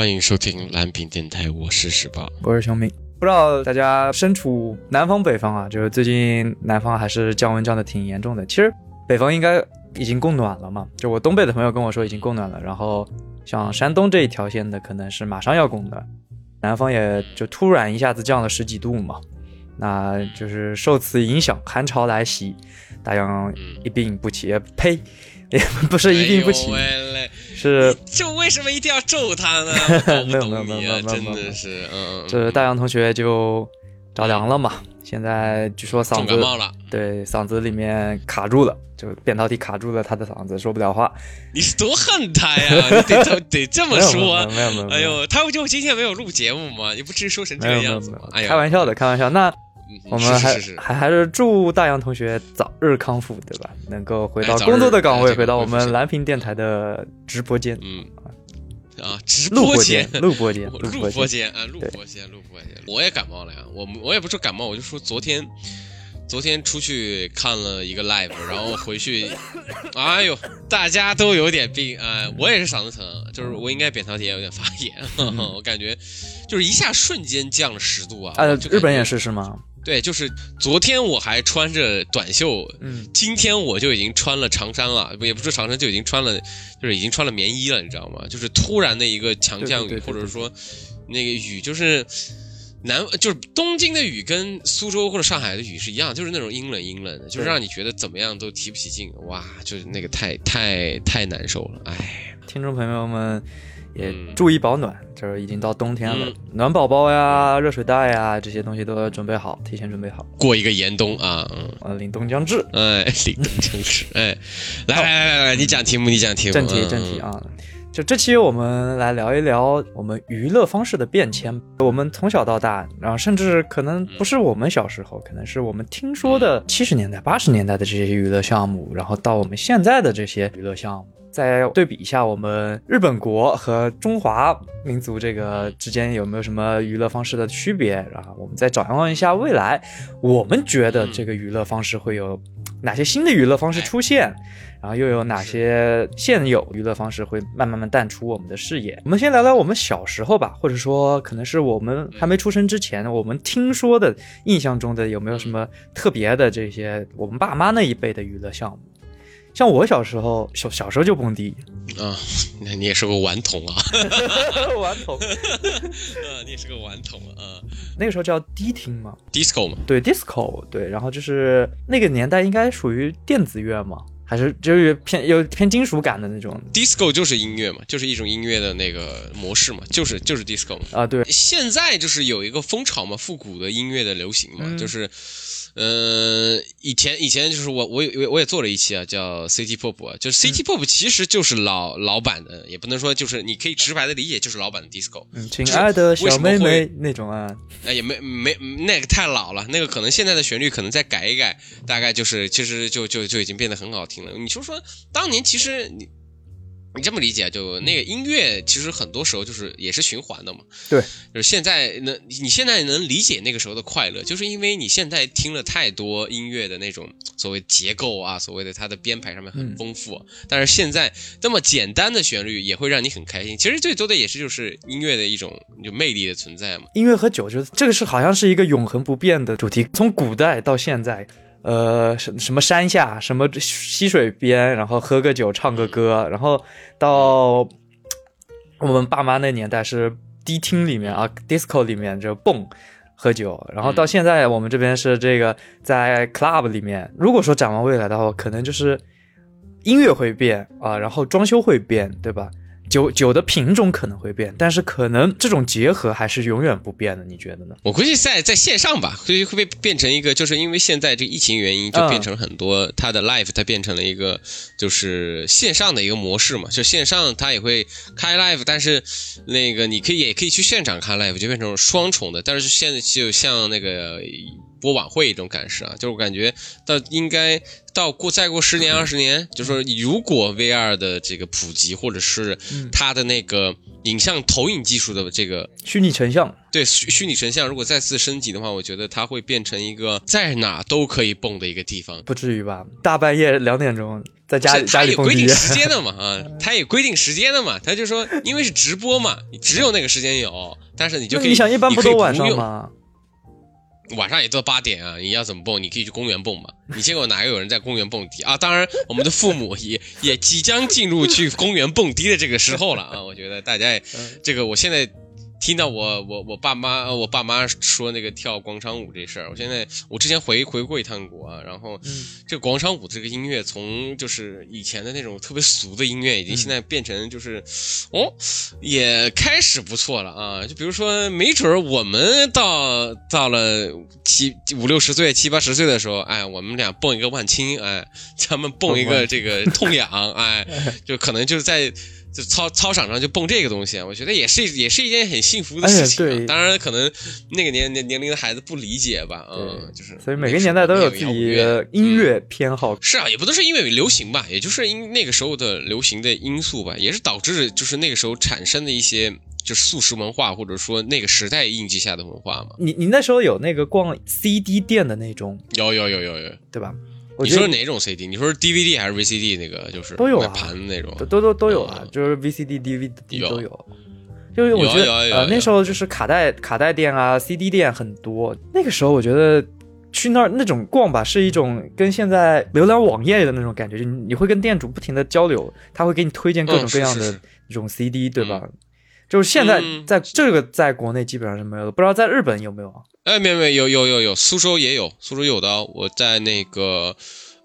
欢迎收听蓝屏电台，我是十八。我是小明。不知道大家身处南方北方啊，就是最近南方还是降温降的挺严重的。其实北方应该已经供暖了嘛，就我东北的朋友跟我说已经供暖了，然后像山东这一条线的可能是马上要供暖，南方也就突然一下子降了十几度嘛，那就是受此影响，寒潮来袭，大家一病不起，呃呸，也不是一病不起，是 就为什么一定要咒他呢？没有没有没有没有真的是，嗯，这大洋同学就着凉了嘛，现在据说嗓子感冒了。对嗓子里面卡住了，就扁桃体卡住了他的嗓子，说不了话。你是多恨他呀？你得这得这么说啊。没有没有没有，哎呦，他不就今天没有录节目吗？你不至于说成这没个样子吗哎呀，开玩笑的，开玩笑。那嗯我们还是是是是还还是祝大洋同学早日康复，对吧？能够回到工作的岗位，哎回到我们蓝屏电台的直播间、嗯啊，直播间间、。录播间、录录播间。啊，录播间，录播间。我也感冒了呀，我我也不说感冒，我就说昨天，昨天出去看了一个 live，然后回去，哎呦，大家都有点病，哎、我也是嗓子疼，就是我应该扁桃体也有点发炎，我感觉就是一下瞬间降了十度啊。呃，就日本也是是吗？对，就是昨天我还穿着短袖，嗯，今天我就已经穿了长衫了，也不是长衫，就已经穿了，就是已经穿了棉衣了，你知道吗？就是突然的一个强降雨，或者说那个雨，就是南，就是东京的雨跟苏州或者上海的雨是一样，就是那种阴冷阴冷的，就是让你觉得怎么样都提不起劲，哇，就是那个太太太难受了，哎，听众朋友们也嗯注意保暖，就是已经到冬天了，嗯暖宝宝呀、热水袋呀这些东西都要准备好，提前准备好。过一个严冬啊，嗯。呃，凛冬将至，哎，凛冬将至，哎，来来来来来，你讲题目，你讲题目，正题嗯正题，啊。就这期我们来聊一聊我们娱乐方式的变迁。我们从小到大，然后甚至可能不是我们小时候，可能是我们听说的七十年代、八十年代的这些娱乐项目，然后到我们现在的这些娱乐项目，再对比一下我们日本国和中华民族这个之间有没有什么娱乐方式的区别，然后我们再展望一下未来，我们觉得这个娱乐方式会有哪些新的娱乐方式出现。然后又有哪些现有娱乐方式会慢慢慢淡出我们的视野？我们先聊聊我们小时候吧，或者说可能是我们还没出生之前，我们听说的、印象中的有没有什么特别的这些我们爸妈那一辈的娱乐项目？像我小时候，小小时候就蹦迪，啊，那你也是个顽童啊，顽童，啊，你也是个顽童啊那个时候叫迪厅嘛，，disco 嘛，对，disco，对，然后就是那个年代应该属于电子乐嘛，还是就是偏有偏金属感的那种。Disco 就是音乐嘛，就是一种音乐的那个模式嘛，就是就是 disco 嘛。啊？对，现在就是有一个风潮嘛，复古的音乐的流行嘛，嗯。就是，呃，以前以前就是我我也我也做了一期啊，叫 City Pop 啊，就是 City Pop 其实就是老、老版的，也不能说就是你可以直白的理解就是老版的 disco，嗯，亲爱的小妹妹那种啊，哎，也没没那个太老了，那个可能现在的旋律可能再改一改，大概就是其实就就就已经变得很好听了。你就说当年其实你你这么理解，就那个音乐其实很多时候就是也是循环的嘛。对，就是现在能你现在能理解那个时候的快乐，就是因为你现在听了太多音乐的那种所谓结构啊，所谓的它的编排上面很嗯丰富，但是现在这么简单的旋律也会让你很开心。其实最多的也是就是音乐的一种就魅力的存在嘛。音乐和酒，就是这个是好像是一个永恒不变的主题，从古代到现在，呃，什什么山下，什么溪水边，然后喝个酒，唱个歌，然后到我们爸妈那年代是迪厅里面啊，disco 里面就蹦。喝酒，然后到现在我们这边是这个在 club 里面。如果说展望未来的话，可能就是音乐会变啊，然后装修会变，对吧？酒酒的品种可能会变，但是可能这种结合还是永远不变的，你觉得呢？我估计在在线上吧，会会被变成一个，就是因为现在这疫情原因，就嗯变成很多它的 live，它变成了一个就是线上的一个模式嘛，就线上它也会开 live，但是那个你可以也可以去现场看 live，就变成双重的，但是现在就像那个播晚会一种感受啊，就是我感觉到应该到过再过十年二十年，就说如果 VR 的这个普及，或者是它的那个影像投影技术的这个虚拟成像，对虚虚拟成像，如果再次升级的话，我觉得它会变成一个在哪都可以蹦的一个地方。不至于吧？大半夜两点钟在家里家里蹦它有规定时间的嘛啊，它有规定时间的嘛，他就说因为是直播嘛，你只有那个时间有，但是你就可以你想一般不你可晚上吗？晚上也到八点啊，你要怎么蹦？你可以去公园蹦嘛。你见过哪个有人在公园蹦迪啊？当然，我们的父母也也即将进入去公园蹦迪的这个时候了啊！我觉得大家也，这个我现在听到我我我爸妈呃我爸妈说那个跳广场舞这事儿，我现在我之前回回过一趟国啊，然后这广场舞这个音乐从就是以前的那种特别俗的音乐，已经现在变成就是哦也开始不错了啊！就比如说，没准儿我们到到了七五六十岁、七八十岁的时候，哎，我们俩蹦一个万青，哎，咱们蹦一个这个痛痒，哎，就可能就是在。就操操场上就蹦这个东西啊，我觉得也是也是一件很幸福的事情、啊哎对当然，可能那个年年年龄的孩子不理解吧，嗯，就是所以每个年代都有自己的音乐偏好。是啊，也不能说因为流行吧，也就是因那个时候的流行的因素吧，也是导致就是那个时候产生的一些就是素食文化，或者说那个时代印记下的文化嘛。你你那时候有那个逛 CD 店的那种，有有有有有，对吧？你说哪种 CD？你说是 DVD 还是 VCD 那个？就是都有啊盘的那种都。都都都有啊嗯，就是 VCD、DVD 都有。就是我觉得有有有有呃那时候就是卡带卡带店啊、CD 店很多。那个时候我觉得去那儿那种逛吧，是一种跟现在浏览网页的那种感觉，就你你会跟店主不停的交流，他会给你推荐各种各样的嗯是是是这种 CD，对吧？就是现在嗯在这个在国内基本上是没有的，不知道在日本有没有啊？哎，没有没有有有有有，苏州也有，苏州有的。我在那个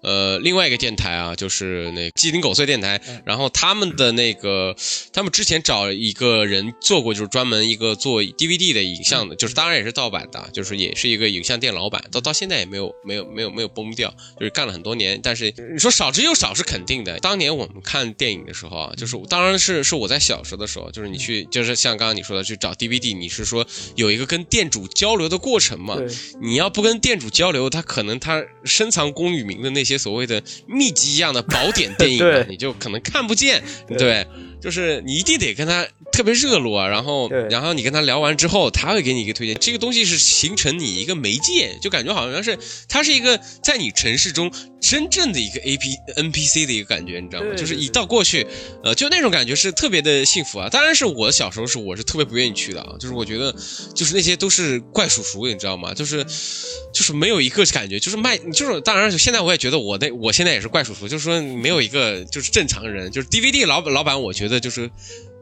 呃另外一个电台啊，就是那鸡零狗碎电台，然后他们的那个，他们之前找一个人做过，就是专门一个做 DVD 的影像的，就是当然也是盗版的，就是也是一个影像店老板，到到现在也没有没有没有没有崩掉，就是干了很多年。但是你说少之又少是肯定的。当年我们看电影的时候啊，就是当然是是我在小时候的时候，就是你去就是像刚刚你说的去找 DVD，你是说有一个跟店主交流的过程嘛？你要不跟店主交流，他可能他深藏功与名的那些所谓的秘籍一样的宝典电影 你就可能看不见，对对。就是你一定得跟他特别热络啊，然后然后你跟他聊完之后，他会给你一个推荐。这个东西是形成你一个媒介，就感觉好像是它是一个在你城市中真正的一个 A P N P C 的一个感觉，你知道吗？就是一到过去，呃，就那种感觉是特别的幸福啊。当然是我小时候是我是特别不愿意去的啊，就是我觉得就是那些都是怪叔叔，你知道吗？就是就是没有一个感觉，就是卖，就是当然现在我也觉得我那我现在也是怪叔叔，就是说没有一个就是正常人，就是 DVD 老板老板，我觉得就是。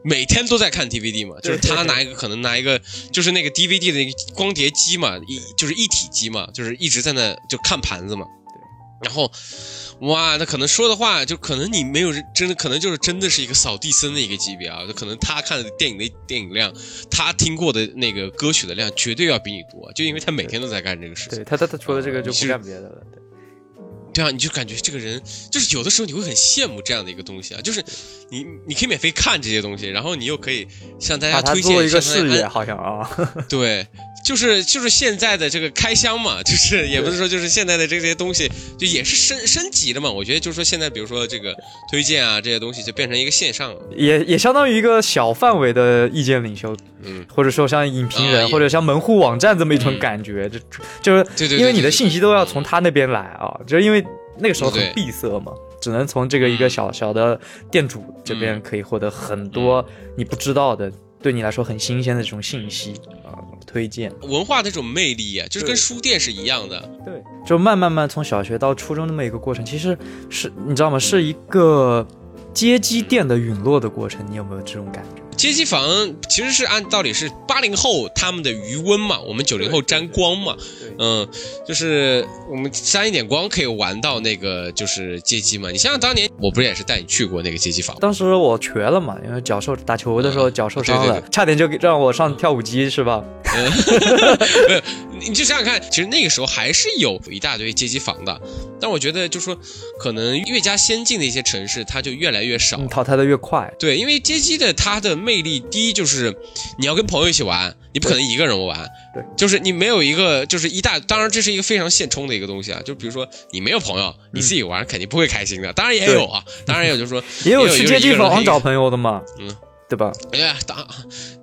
每天都在看 DVD 嘛，就是他拿一个可能拿一个就是那个 DVD 的那个光碟机嘛，一就是一体机嘛，就是一直在那就看盘子嘛。然后，哇，他可能说的话就可能你没有人真的可能就是真的是一个扫地僧的一个级别啊，就可能他看的电影的电影量，他听过的那个歌曲的量绝对要比你多，就因为他每天都在干这个事情对。他他他除了这个就不干别的了。对对啊，你就感觉这个人就是有的时候你会很羡慕这样的一个东西啊，就是你你可以免费看这些东西，然后你又可以向大家推荐做一个事业，好像啊。对，就是就是现在的这个开箱嘛，就是也不是说就是现在的这些东西，就也是升升级的嘛。我觉得就是说现在比如说这个推荐啊这些东西就变成一个线上了，也也相当于一个小范围的意见领袖，嗯，或者说像影评人，啊或者像门户网站这么一种嗯。感觉，就就是因为你的信息都要从他那边来啊，就是因为那个时候很闭塞嘛，只能从这个一个嗯。小小的店主这边可以获得很多你不知道的，对你来说很新鲜的这种信息。啊，推荐。文化的这种魅力啊，就是跟书店是一样的。对，就慢慢慢从小学到初中那么一个过程，其实是你知道吗？是一个街机店的陨落的过程，你有没有这种感觉？街机房其实是按道理是八零后他们的余温嘛，我们九零后沾光嘛，嗯，就是我们沾一点光可以玩到那个就是街机嘛。你想想当年我不是也是带你去过那个街机房？当时我瘸了嘛，因为脚受打球的时候脚受伤了，对对对差点就给让我上跳舞机是吧？嗯 没有，你就想想看，其实那个时候还是有一大堆街机房的，但我觉得就说可能越加先进的一些城市，它就越来越少。嗯淘汰的越快。对，因为街机的它的魅力，第一就是你要跟朋友一起玩，你不可能一个人玩。对，就是你没有一个，就是一大，当然这是一个非常现充的一个东西啊。就比如说你没有朋友，你自己玩肯定不会开心的。当然也有啊，当然也有就是说也有有去街机房找朋友的嘛，嗯，对吧？哎呀，当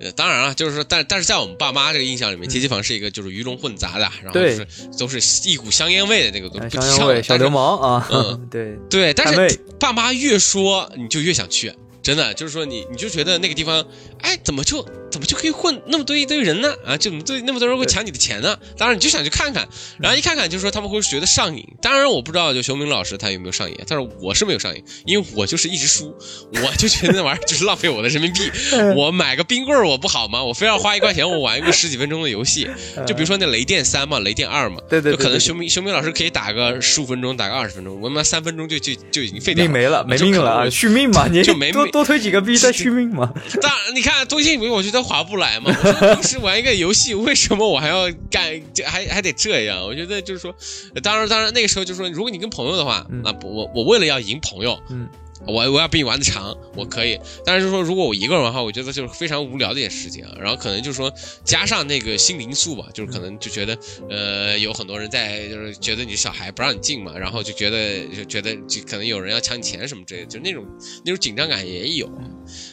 呃当然了，就是说，但但是在我们爸妈这个印象里嗯面，街机房是一个就是鱼龙混杂的，然后是都是一股香烟味的那个东哎西，香烟味、小流氓。啊，嗯 对，对，但是爸妈越说，你就越想去。真的就是说你，你就觉得那个地方，哎，怎么就怎么就可以混那么多一堆人呢？啊，就怎么对那么多人会抢你的钱呢？当然你就想去看看，然后一看看就是说他们会觉得上瘾。当然我不知道就熊明老师他有没有上瘾，但是我是没有上瘾，因为我就是一直输，我就觉得那玩意儿就是浪费我的人民币。我买个冰棍儿我不好吗？我非要花一块钱我玩一个十几分钟的游戏，就比如说那雷电三嘛，雷电二嘛，对对对就可能熊明熊明老师可以打个十五分钟，打个二十分钟，我他妈三分钟就就就已经废掉命没了，没命了续命嘛，你就没命多多推几个币 再续命嘛。当然，你看多星云，我觉得划不来嘛。我说平时玩一个游戏，为什么我还要干，这还还得这样？我觉得就是说，当然，当然那个时候就说，如果你跟朋友的话，嗯那不我我为了要赢朋友，嗯，我我要比你玩的长，我可以。但是说如果我一个人玩的话，我觉得就是非常无聊的一件事情啊。然后可能就是说加上那个心灵素吧，就是可能就觉得呃有很多人在就是觉得你小孩不让你进嘛，然后就觉得就觉得就可能有人要抢你钱什么之类的，就那种那种紧张感也有。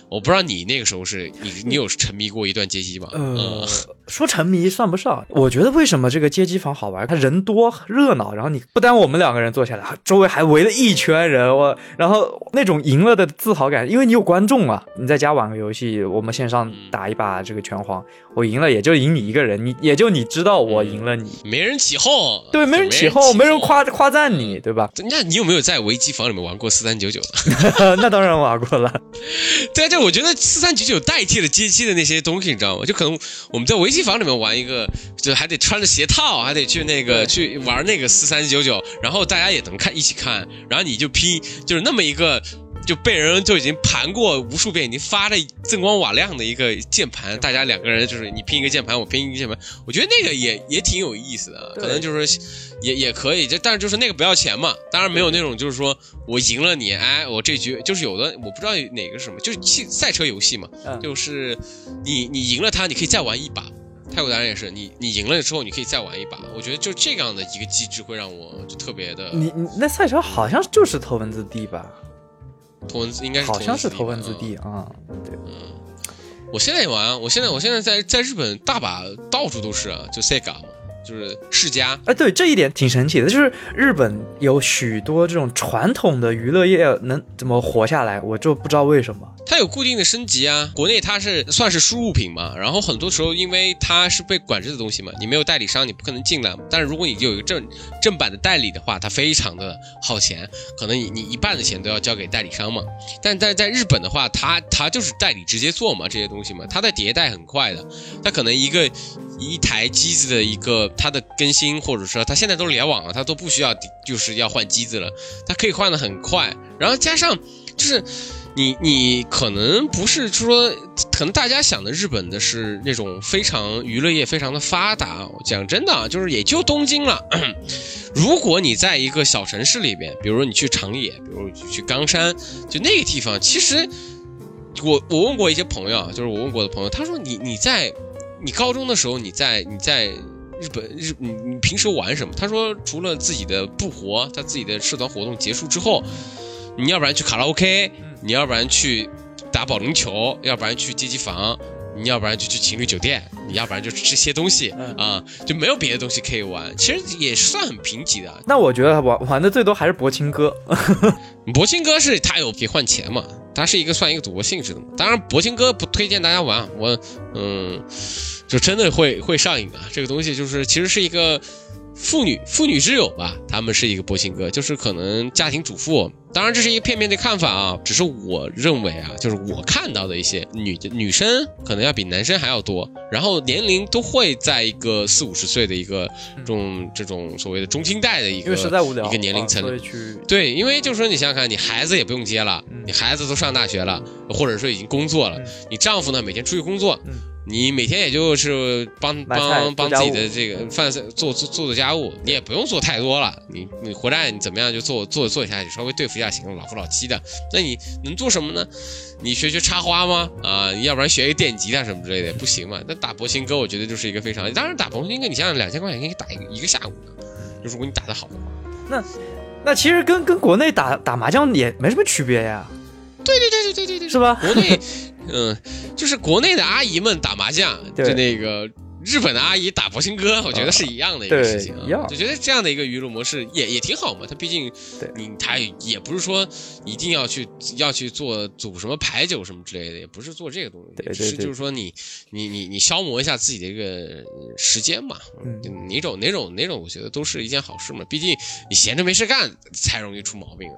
我不知道你那个时候是你你有沉迷过一段街机吗？呃嗯，说沉迷算不上，我觉得为什么这个街机房好玩？它人多热闹，然后你不单我们两个人坐下来，周围还围了一圈人，我然后那种赢了的自豪感，因为你有观众啊。你在家玩个游戏，我们线上打一把这个拳皇，我赢了也就赢你一个人，你也就你知道我赢了你，没人起哄，对，没人起哄，没人。夸夸赞你，对吧？那你有没有在维基房里面玩过四三九九？那当然玩过了。对啊，就我觉得四三九九代替了街机的那些东西，你知道吗？就可能我们在围棋房里面玩一个，就还得穿着鞋套，还得去那个去玩那个四三九九，然后大家也能看一起看，然后你就拼，就是那么一个。就被人就已经盘过无数遍，已经发的锃光瓦亮的一个键盘，大家两个人就是你拼一个键盘，我拼一个键盘，我觉得那个也也挺有意思的，可能就是也也可以，就但是就是那个不要钱嘛，当然没有那种就是说我赢了你，哎，我这局就是有的我不知道哪个是什么，就是汽赛车游戏嘛，嗯就是你你赢了他，你可以再玩一把。泰国达人也是，你你赢了之后，你可以再玩一把。我觉得就这样的一个机制会让我就特别的你你那赛车好像就是头文字 D 吧？头文字应该是好像是头头文字字 D 啊，对。嗯。我现在也玩，我现在我现在在在日本大把到处都是啊，就 Sega 嘛，就是世家。哎，对这一点挺神奇的，就是日本有许多这种传统的娱乐业能怎么活下来，我就不知道为什么。它有固定的升级啊，国内它是算是输入品嘛，然后很多时候因为它是被管制的东西嘛，你没有代理商你不可能进来。但是如果你有一个正正版的代理的话，它非常的耗钱，可能你你一半的钱都要交给代理商嘛。但在在日本的话，它它就是代理直接做嘛这些东西嘛，它的迭代很快的，它可能一个一台机子的一个它的更新，或者说它现在都联网了，它都不需要就是要换机子了，它可以换的很快，然后加上就是。你你可能不是说，可能大家想的日本的是那种非常娱乐业非常的发达。讲真的啊，就是也就东京了。如果你在一个小城市里边，比如你去长野，比如去冈山，就那个地方，其实我我问过一些朋友，就是我问过的朋友，他说你你在你高中的时候，你在你在日本日你你平时玩什么？他说除了自己的部活，他自己的社团活动结束之后，你要不然去卡拉 OK。你要不然去打保龄球，要不然去街机房，你要不然就去情侣酒店，你要不然就吃些东西啊，就没有别的东西可以玩。其实也算很贫瘠的。那我觉得玩玩的最多还是博青哥。博青哥是他有可以换钱嘛？它是一个算一个赌博性质的嘛。当然，博青哥不推荐大家玩，我嗯，就真的会会上瘾啊。这个东西就是其实是一个。妇女妇女之友吧，他们是一个博兴哥，就是可能家庭主妇。当然这是一个片面的看法啊，只是我认为啊，就是我看到的一些女女生可能要比男生还要多，然后年龄都会在一个四五十岁的一个这种这种所谓的中青代的一个一个年龄层、对，因为就是说你想想看，你孩子也不用接了，嗯你孩子都上大学了，或者说已经工作了，嗯你丈夫呢每天出去工作。嗯你每天也就是帮帮帮自己的这个饭菜做做做做家务，你也不用做太多了。你你回来你怎么样就做做做一下，就稍微对付一下行了，老夫老妻的。那你能做什么呢？你学学插花吗？啊，要不然学一个电吉他什么之类的，不行嘛？那打博兴哥，我觉得就是一个非常，当然打博兴哥，你想想两千块钱可以打一个一个下午的，就如果你打得好的话。那其实跟跟国内打打麻将也没什么区别呀，对对对对对对对，是吧？国内，嗯，就是国内的阿姨们打麻将，就那个日本的阿姨打博兴哥，我觉得是一样的一个事情啊，就觉得这样的一个娱乐模式也也挺好嘛。它毕竟你他也不是说一定要去要去做组什么牌九什么之类的，也不是做这个东西，对对只是就是说你你你你消磨一下自己的一个呃时间嘛，嗯哪种哪种哪种，我觉得都是一件好事嘛。毕竟你闲着没事干才容易出毛病啊。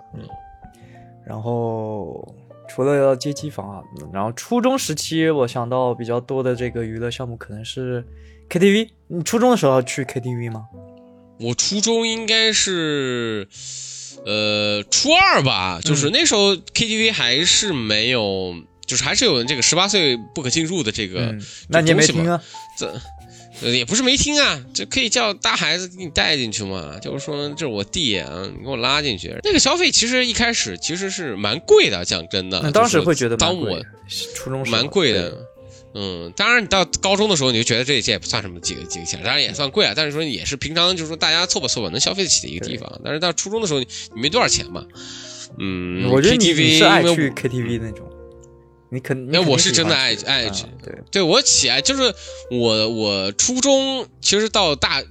然后除了街机房啊，然后初中时期我想到比较多的这个娱乐项目可能是 KTV。你初中的时候去 KTV 吗？我初中应该是，呃，初二吧，就是那时候 KTV 还是没有，就是还是有这个十八岁不可进入的这个，嗯，那你也没听啊？这。呃，也不是没听啊，这可以叫大孩子给你带进去嘛。就是说，这是我弟啊，你给我拉进去。那个消费其实一开始其实是蛮贵的，讲真的。那当时会觉得当我初中蛮贵的。嗯，当然你到高中的时候，你就觉得这这也不算什么几个几个钱，当然也算贵啊。但是说也是平常就是说大家凑吧凑吧能消费得起的一个地方。但是到初中的时候，你你没多少钱嘛。嗯，我觉得你是爱去 KTV 那种，你肯你哎肯定我是真的爱爱啊对，对我起来就是我我初中其实到大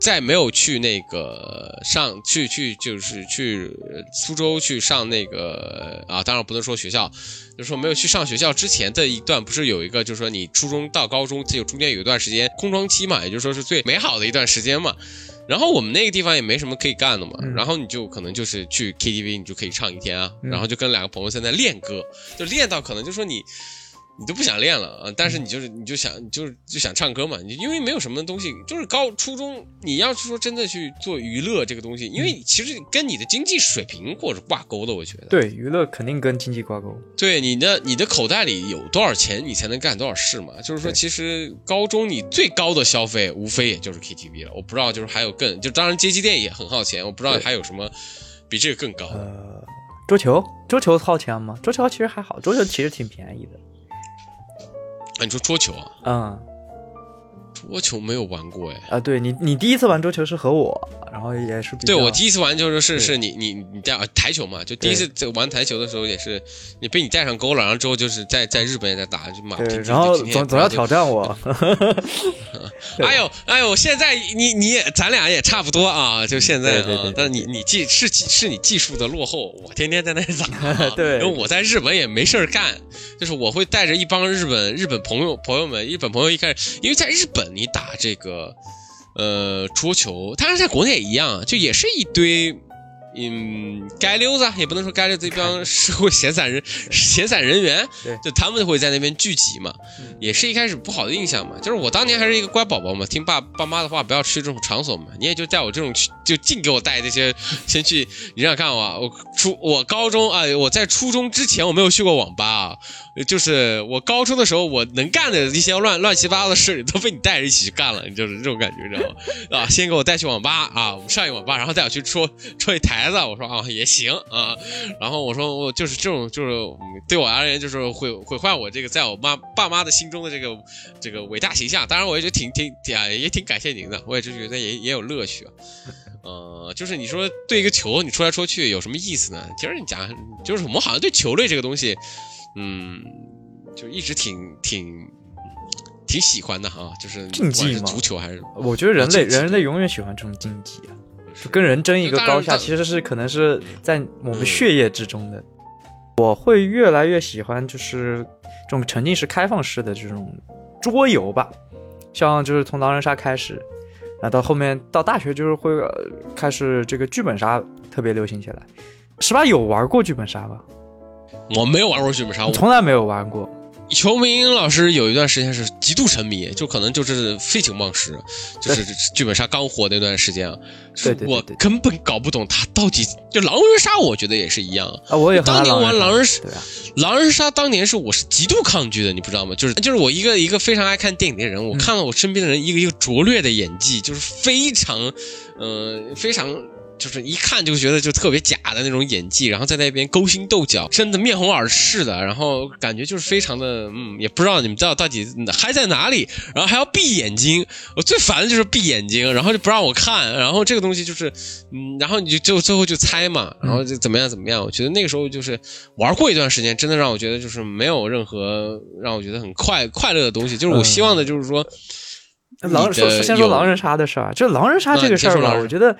再没有去那个上去去就是去呃苏州去上那个啊，当然不能说学校，就是说没有去上学校之前的一段，不是有一个就是说你初中到高中就中间有一段时间空窗期嘛，也就是说是最美好的一段时间嘛。然后我们那个地方也没什么可以干的嘛，嗯然后你就可能就是去 KTV，你就可以唱一天啊，嗯然后就跟两个朋友在那练歌，就练到可能就说你。你都不想练了啊，但是你就是你就想就是就想唱歌嘛，你因为没有什么东西，就是高初中你要是说真的去做娱乐这个东西，因为其实跟你的经济水平或者挂钩的，我觉得。对，娱乐肯定跟经济挂钩。对你的你的口袋里有多少钱，你才能干多少事嘛。就是说，其实高中你最高的消费无非也就是 KTV 了。我不知道，就是还有更就当然街机店也很耗钱，我不知道还有什么比这个更高的。呃，桌球，桌球耗钱吗？桌球其实还好，桌球其实挺便宜的。啊你说桌球啊？嗯桌球没有玩过哎。啊，对你你第一次玩桌球是和我，然后也是比较对我第一次玩就是是是你你你带啊台球嘛，就第一次这玩台球的时候也是你被你带上钩了，然后之后就是在在日本也在打，就马然后总总要挑战我。对哎呦哎呦，现在你你也咱俩也差不多啊，就现在啊但你你技是技是你技术的落后，我天天在那打啊 对因为我在日本也没事儿干，就是我会带着一帮日本日本朋友朋友们，日本朋友一开始，因为在日本你打这个呃桌球，当然在国内也一样，就也是一堆。嗯，街溜子啊也不能说街溜子，一帮 社会闲散人、闲散人员，就他们会在那边聚集嘛，嗯也是一开始不好的印象嘛。就是我当年还是一个乖宝宝嘛，听爸爸妈的话，不要去这种场所嘛。你也就带我这种去，就净给我带这些，先去。你想想看我，我初我高中啊、我在初中之前我没有去过网吧啊，就是我高中的时候我能干的一些乱乱七八糟的事都被你带着一起去干了，你就是这种感觉，你知道吗？啊，先给我带去网吧啊，我们上一网吧，然后带我去戳戳一台子，我说啊也行啊，然后我说我就是这种就是对我而言就是毁毁坏我这个在我妈爸妈的心中的这个这个伟大形象，当然我也觉得挺挺挺啊也挺感谢您的，我也就觉得也也有乐趣啊。呃，就是你说对一个球你戳来戳去有什么意思呢？其实你讲就是我们好像对球类这个东西，嗯，就一直挺挺挺喜欢的哈，就是竞技嘛足球还是我觉得人类人类永远喜欢这种竞技啊，就跟人争一个高下，其实是可能是在我们嗯血液之中的。我会越来越喜欢就是这种沉浸式开放式的这种桌游吧，像就是从狼人杀开始，那到后面到大学就是会、呃开始这个剧本杀特别流行起来。十八有玩过剧本杀吧？我没有玩过剧本杀，我我从来没有玩过。邱明老师有一段时间是极度沉迷，就可能就是废寝忘食，就是剧本杀刚火那段时间啊，对对对我根本搞不懂他到底就狼人杀，我觉得也是一样。啊，我也当年玩狼人杀狼人杀当年是我是极度抗拒的，你不知道吗？就是就是我一个一个非常爱看电影的人，我看到我身边的人一个一个拙劣的演技，就是非常，呃，非常。就是一看就觉得就特别假的那种演技，然后在那边勾心斗角，真的面红耳赤的，然后感觉就是非常的，嗯，也不知道你们知道到底嗨在哪里，然后还要闭眼睛，我最烦的就是闭眼睛，然后就不让我看，然后这个东西就是，嗯，然后你就就最后就猜嘛，然后就怎么样怎么样，我觉得那个时候就是玩过一段时间，真的让我觉得就是没有任何让我觉得很快快乐的东西，就是我希望的就是说，狼说先说狼人杀的事儿，就狼人杀这个事儿吧，我觉得。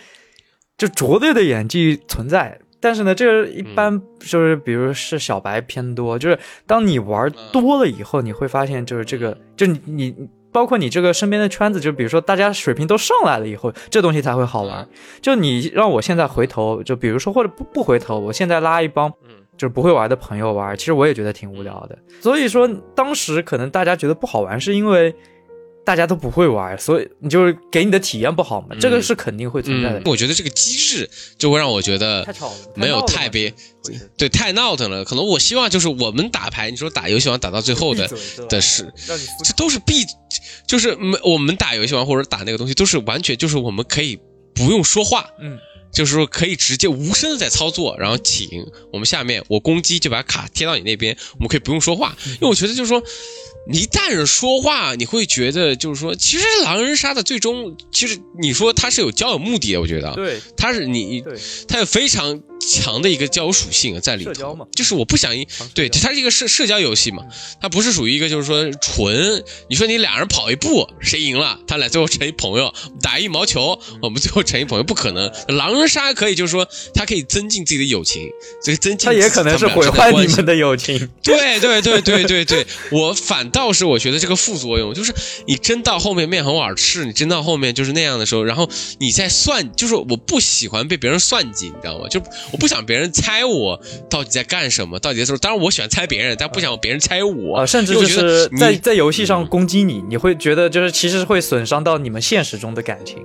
就拙劣的演技存在，但是呢，这个一般就是，比如是小白偏多，就是当你玩多了以后，你会发现，就是这个，就你包括你这个身边的圈子，就比如说大家水平都上来了以后，这东西才会好玩。就你让我现在回头，就比如说或者不不回头，我现在拉一帮，就是不会玩的朋友玩，其实我也觉得挺无聊的。所以说，当时可能大家觉得不好玩，是因为。大家都不会玩，所以你就是给你的体验不好嘛，这个是肯定会存在的。我觉得这个机制就会让我觉得没有太别，对，太闹腾了。可能我希望就是我们打牌，你说打游戏王打到最后的的是，这都是必，就是没我们打游戏王或者打那个东西都是完全就是我们可以不用说话，嗯，就是说可以直接无声的在操作，然后请我们下面我攻击就把卡贴到你那边，我们可以不用说话，因为我觉得就是说。你一旦是说话，你会觉得就是说，其实狼人杀的最终，其实你说它是有交友目的的，我觉得，对，它是你，对，它有非常强的一个交友属性在里头，就是我不想一，对，它是一个社社交游戏嘛，它不是属于一个就是说纯，你说你俩人跑一步，谁赢了，他俩最后成一朋友，打羽毛球，我们最后成一朋友，不可能。狼人杀可以就是说，它可以增进自己的友情，这个增进，它也可能是毁坏你们的友情。对对对对对对，我反。倒是我觉得这个副作用，就是你真到后面面红耳赤，你真到后面就是那样的时候，然后你在算，就是我不喜欢被别人算计，你知道吗？就我不想别人猜我到底在干什么，到底在说。当然我喜欢猜别人，但不想别人猜我。啊甚至就是在在游戏上攻击你，你会觉得就是其实会损伤到你们现实中的感情。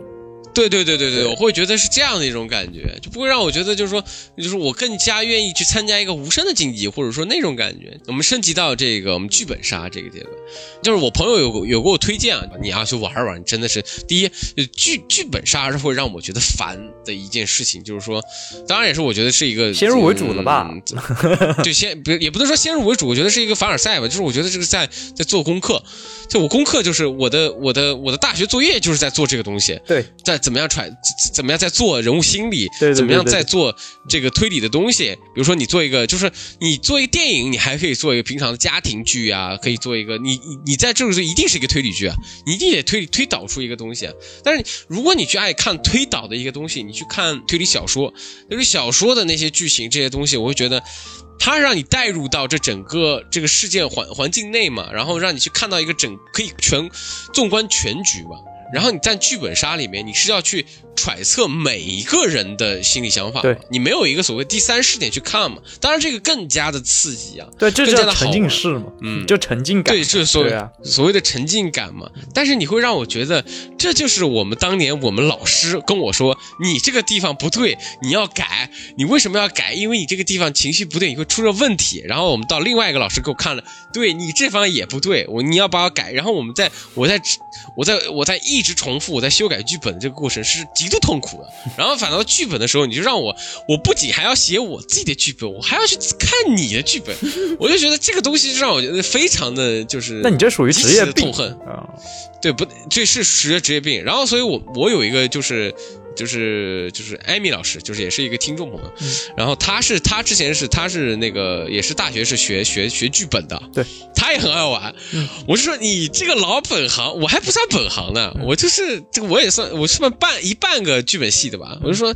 对对对对对，我会觉得是这样的一种感觉，就不会让我觉得就是说，就是我更加愿意去参加一个无声的竞技，或者说那种感觉。我们升级到这个我们剧本杀这个阶段，就是我朋友有有给我推荐啊，你要去玩玩，真的是第一剧剧本杀是会让我觉得烦的一件事情，就是说，当然也是我觉得是一个先入为主了吧？就先不也不能说先入为主，我觉得是一个凡尔赛吧，就是我觉得这个在在做功课，就我功课就是我的我的我的大学作业就是在做这个东西，对，在。怎么样揣？怎么样在做人物心理？对怎么样在做这个推理的东西？比如说你做一个，就是你做一个电影，你还可以做一个平常的家庭剧啊，可以做一个你你你在这个时候一定是一个推理剧啊，你一定得推推导出一个东西。但是如果你去爱看推导的一个东西，你去看推理小说，就是小说的那些剧情这些东西，我会觉得他让你带入到这整个这个事件环环境内嘛，然后让你去看到一个整可以全纵观全局嘛。然后你在剧本杀里面，你是要去。揣测每一个人的心理想法，对你没有一个所谓第三视点去看嘛？当然这个更加的刺激啊，对，这叫沉浸式嘛，嗯，就沉浸感，对，这是所谓所谓的沉浸感嘛。但是你会让我觉得，这就是我们当年我们老师跟我说，你这个地方不对，你要改。你为什么要改？因为你这个地方情绪不对，你会出了问题。然后我们到另外一个老师给我看了，对你这方也不对，我你要把我改。然后我们在我在我在我在一直重复我在修改剧本的这个过程是。极度痛苦的，然后反到剧本的时候，你就让我，我不仅还要写我自己的剧本，我还要去看你的剧本，我就觉得这个东西让我觉得非常的就是，那你这属于职业痛恨啊？对，不，这是职业职业病。然后，所以我我有一个就是。就是就是艾米老师，就是也是一个听众朋友，然后他是他之前是他是那个也是大学是学学学剧本的，对，他也很爱玩。我就说你这个老本行，我还不算本行呢，我就是这个我也算我是半一半个剧本系的吧。我就说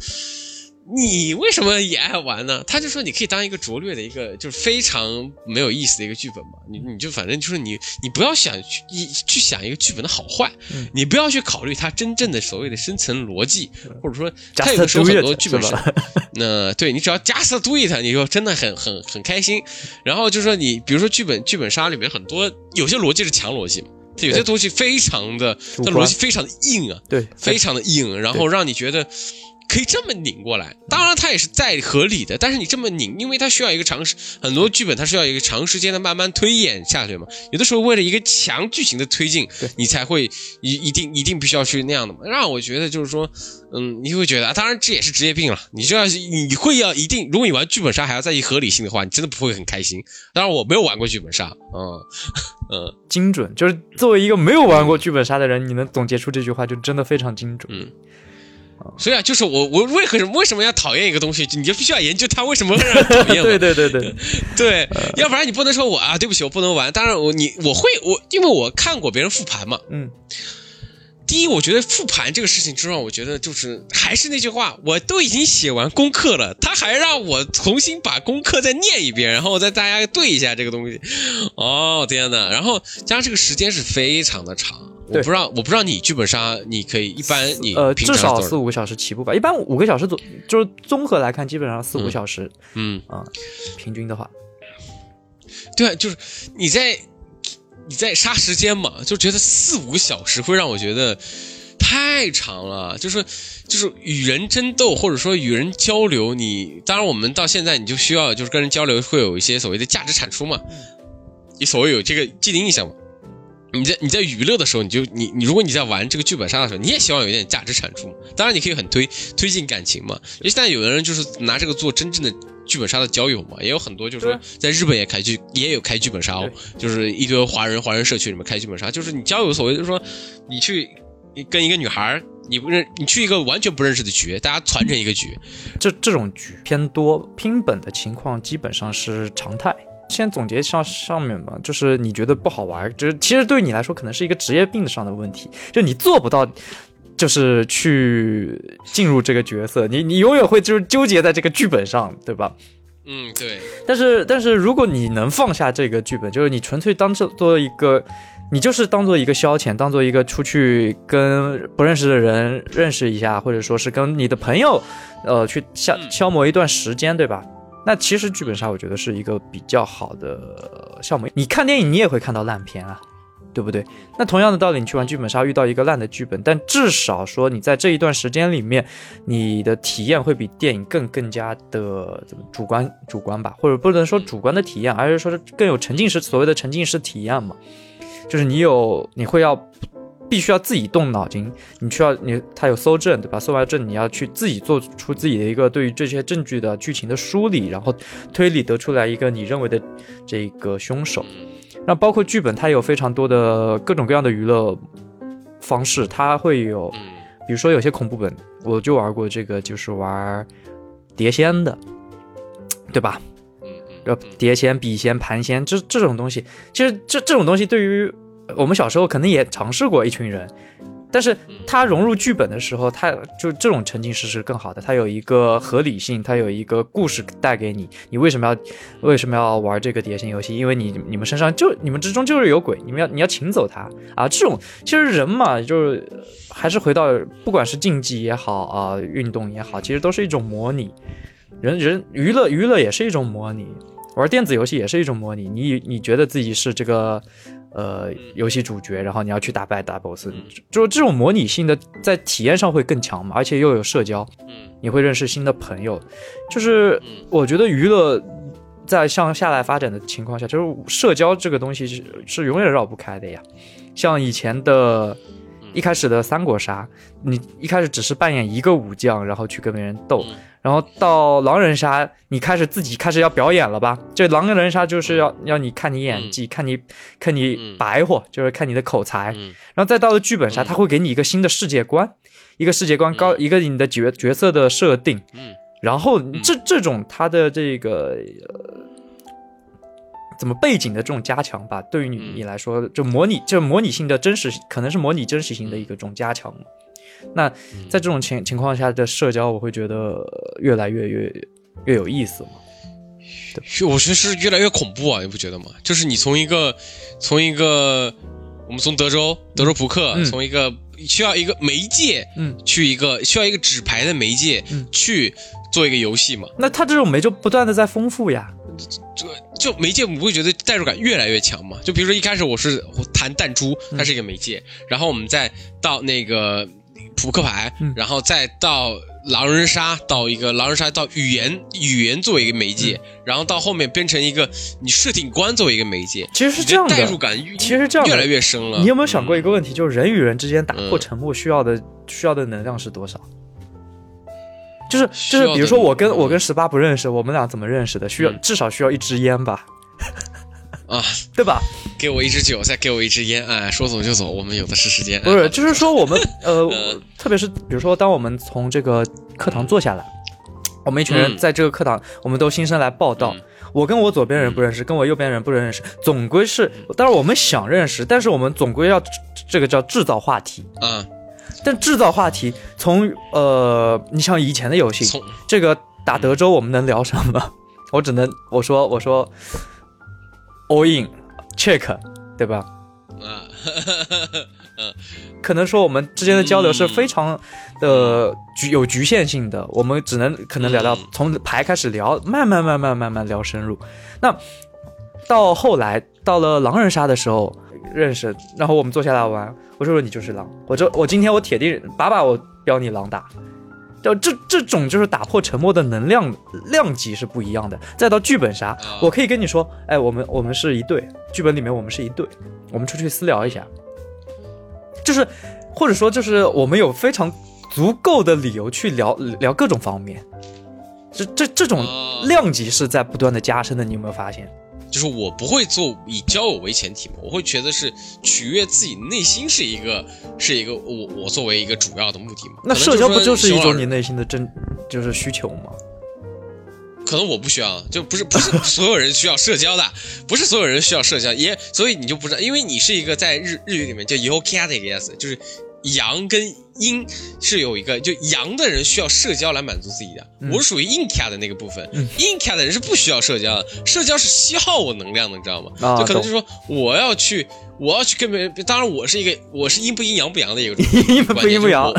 你为什么也爱玩呢？他就说你可以当一个拙劣的一个，就是非常没有意思的一个剧本嘛。你你就反正就是你你不要想去一去想一个剧本的好坏，嗯。你不要去考虑它真正的所谓的深层逻辑，或者说它有的时候很多剧本那对你只要 just do it，你就真的很很很开心。然后就说你比如说剧本剧本杀里面很多有些逻辑是强逻辑嘛，有些东西非常的它逻辑非常的硬啊，对，非常的硬，然后让你觉得可以这么拧过来。当然，它也是再合理的，但是你这么拧，因为它需要一个长时，很多剧本它是要一个长时间的慢慢推演下去嘛。有的时候为了一个强剧情的推进，你才会一一定一定必须要去那样的嘛。让我觉得就是说，嗯，你会觉得啊，当然这也是职业病了。你就要你会要一定，如果你玩剧本杀还要在意合理性的话，你真的不会很开心。当然，我没有玩过剧本杀，嗯嗯。精准，就是作为一个没有玩过剧本杀的人，你能总结出这句话，就真的非常精准。嗯所以啊，就是我我为何为什么要讨厌一个东西，你就必须要研究它为什么会让人讨厌。对对对对，对，要不然你不能说我啊，对不起，我不能玩。当然我你我会我，因为我看过别人复盘嘛。嗯，第一，我觉得复盘这个事情就让我觉得就是还是那句话，我都已经写完功课了，他还让我重新把功课再念一遍，然后再大家对一下这个东西。哦天呐，然后加上这个时间是非常的长，我不知道我不知道你剧本杀你可以一般你呃，至少四五个小时起步吧，一般五个小时左，就是综合来看，基本上四五个小时嗯。啊、平均的话，对啊，就是你在你在杀时间嘛，就觉得四五个小时会让我觉得太长了，就是就是与人争斗或者说与人交流，你当然我们到现在你就需要就是跟人交流会有一些所谓的价值产出嘛，你所谓有这个既定印象嘛。你在你在娱乐的时候，你就你你如果你在玩这个剧本杀的时候，你也希望有一点价值产出。当然，你可以很推推进感情嘛。因为现在有的人就是拿这个做真正的剧本杀的交友嘛，也有很多就是说在日本也开剧也有开剧本杀哦，就是一堆华人华人社区里面开剧本杀，就是你交友所谓就是说你去跟一个女孩儿，你不认你去一个完全不认识的局，大家攒成一个局，这这种局偏多，拼本的情况基本上是常态。先总结上上面吧，就是你觉得不好玩，就是其实对你来说可能是一个职业病上的问题，就你做不到，就是去进入这个角色，你你永远会就是纠结在这个剧本上，对吧？嗯，对，但是但是如果你能放下这个剧本，就是你纯粹当做做一个，你就是当做一个消遣，当做一个出去跟不认识的人认识一下，或者说是跟你的朋友，呃，去消嗯消磨一段时间，对吧？那其实剧本杀我觉得是一个比较好的呃项目。你看电影你也会看到烂片啊，对不对？那同样的道理，你去玩剧本杀遇到一个烂的剧本，但至少说你在这一段时间里面，你的体验会比电影更更加的怎么主观主观吧，或者不能说主观的体验，而是说是更有沉浸式所谓的沉浸式体验嘛，就是你有你会要。必须要自己动脑筋，你需要你他有搜证对吧？搜完证你要去自己做出自己的一个对于这些证据的剧情的梳理，然后推理得出来一个你认为的这个凶手。那包括剧本，它有非常多的各种各样的娱乐方式，它会有，嗯比如说有些恐怖本，我就玩过这个，就是玩碟仙的，对吧？嗯呃嗯，碟仙、笔仙、盘仙，这这种东西，其实这这种东西对于我们小时候可能也尝试过一群人，但是他融入剧本的时候，他就这种沉浸式是更好的，它有一个合理性，它有一个故事带给你。你为什么要为什么要玩这个碟仙游戏？因为你你们身上就你们之中就是有鬼，你们要你要请走他啊！这种其实人嘛，就是还是回到不管是竞技也好啊、运动也好，其实都是一种模拟。人人娱乐娱乐也是一种模拟，玩电子游戏也是一种模拟。你你觉得自己是这个呃游戏主角，然后你要去打败大 boss，就是这种模拟性的在体验上会更强嘛，而且又有社交，嗯你会认识新的朋友。就是嗯我觉得娱乐在向下来发展的情况下，就是社交这个东西是是永远绕不开的呀。像以前的。一开始的三国杀，你一开始只是扮演一个武将，然后去跟别人斗，嗯。然后到狼人杀，你开始自己开始要表演了吧？这狼人杀就是要要你看你演技，看你看你嗯。白活，就是看你的口才。嗯。然后再到了剧本杀，嗯。它会给你一个新的世界观，一个世界观高，嗯。一个你的角角色的设定，嗯。然后这这种它的这个呃怎么背景的这种加强吧，对于你嗯你来说，就模拟就模拟性的真实，可能是模拟真实性的一个种加强嘛。那在这种情情况下的社交，我会觉得越来越越越有意思嘛。对我觉得是越来越恐怖啊，你不觉得吗？就是你从一个从一个我们从德州德州扑克，从一个需要一个媒介，嗯，去一个需要一个纸牌的媒介，嗯，去做一个游戏嘛。那它这种媒就不断的在丰富呀。这就媒介，你不会觉得代入感越来越强吗？就比如说一开始我是弹弹珠，它是一个媒介，然后我们再到那个扑克牌，然后再到。狼人杀到一个狼人杀到语言语言作为一个媒介，然后到后面变成一个你设定观作为一个媒介，其实是这样的，代入感其实这样越来越深了。你有没有想过一个问题，就是人与人之间打破沉默需要的需要的能量是多少？就是就是，比如说我跟我跟十八不认识，我们俩怎么认识的？需要至少需要一支烟吧？啊，对吧？给我一支酒，再给我一支烟，哎，说走就走，我们有的是时间。不是，就是说我们 呃，特别是比如说，当我们从这个课堂坐下来，我们一群人在这个课堂，我们都新生来报道。我跟我左边人不认识，跟我右边人不认识，总归是，当然我们想认识，但是我们总归要这个叫制造话题。嗯，但制造话题，从呃，你像以前的游戏，这个打德州，我们能聊什么？我只能我说我说。all in check，对吧？啊，嗯，可能说我们之间的交流是非常的局有局限性的，我们只能可能聊到从牌开始聊，慢慢慢慢慢慢聊深入。那到后来到了狼人杀的时候认识，然后我们坐下来玩，我说说你就是狼，我就我今天我铁定把把我标你狼打。就这这种就是打破沉默的能量量级是不一样的。再到剧本杀，我可以跟你说，哎，我们我们是一对，剧本里面我们是一对，我们出去私聊一下，就是或者说就是我们有非常足够的理由去聊聊各种方面，这这这种量级是在不断的加深的，你有没有发现？就是我不会做以交友为前提嘛，我会觉得是取悦自己内心是一个是一个我我作为一个主要的目的嘛。那社交不就是一种你内心的真就是需求吗？可能我不需要，就不是不是 所有人需要社交的，不是所有人需要社交，也所以你就不知道，因为你是一个在日日语里面叫 yokai 的一个意思，就是羊跟。阴是有一个，就阳的人需要社交来满足自己的，我是属于阴卡的那个部分。阴卡的人是不需要社交的，社交是消耗我能量的，你知道吗？就可能就是说我要去。我要去跟别人，当然我是一个，我是阴不阴阳不阳的一个阴不阴不阳，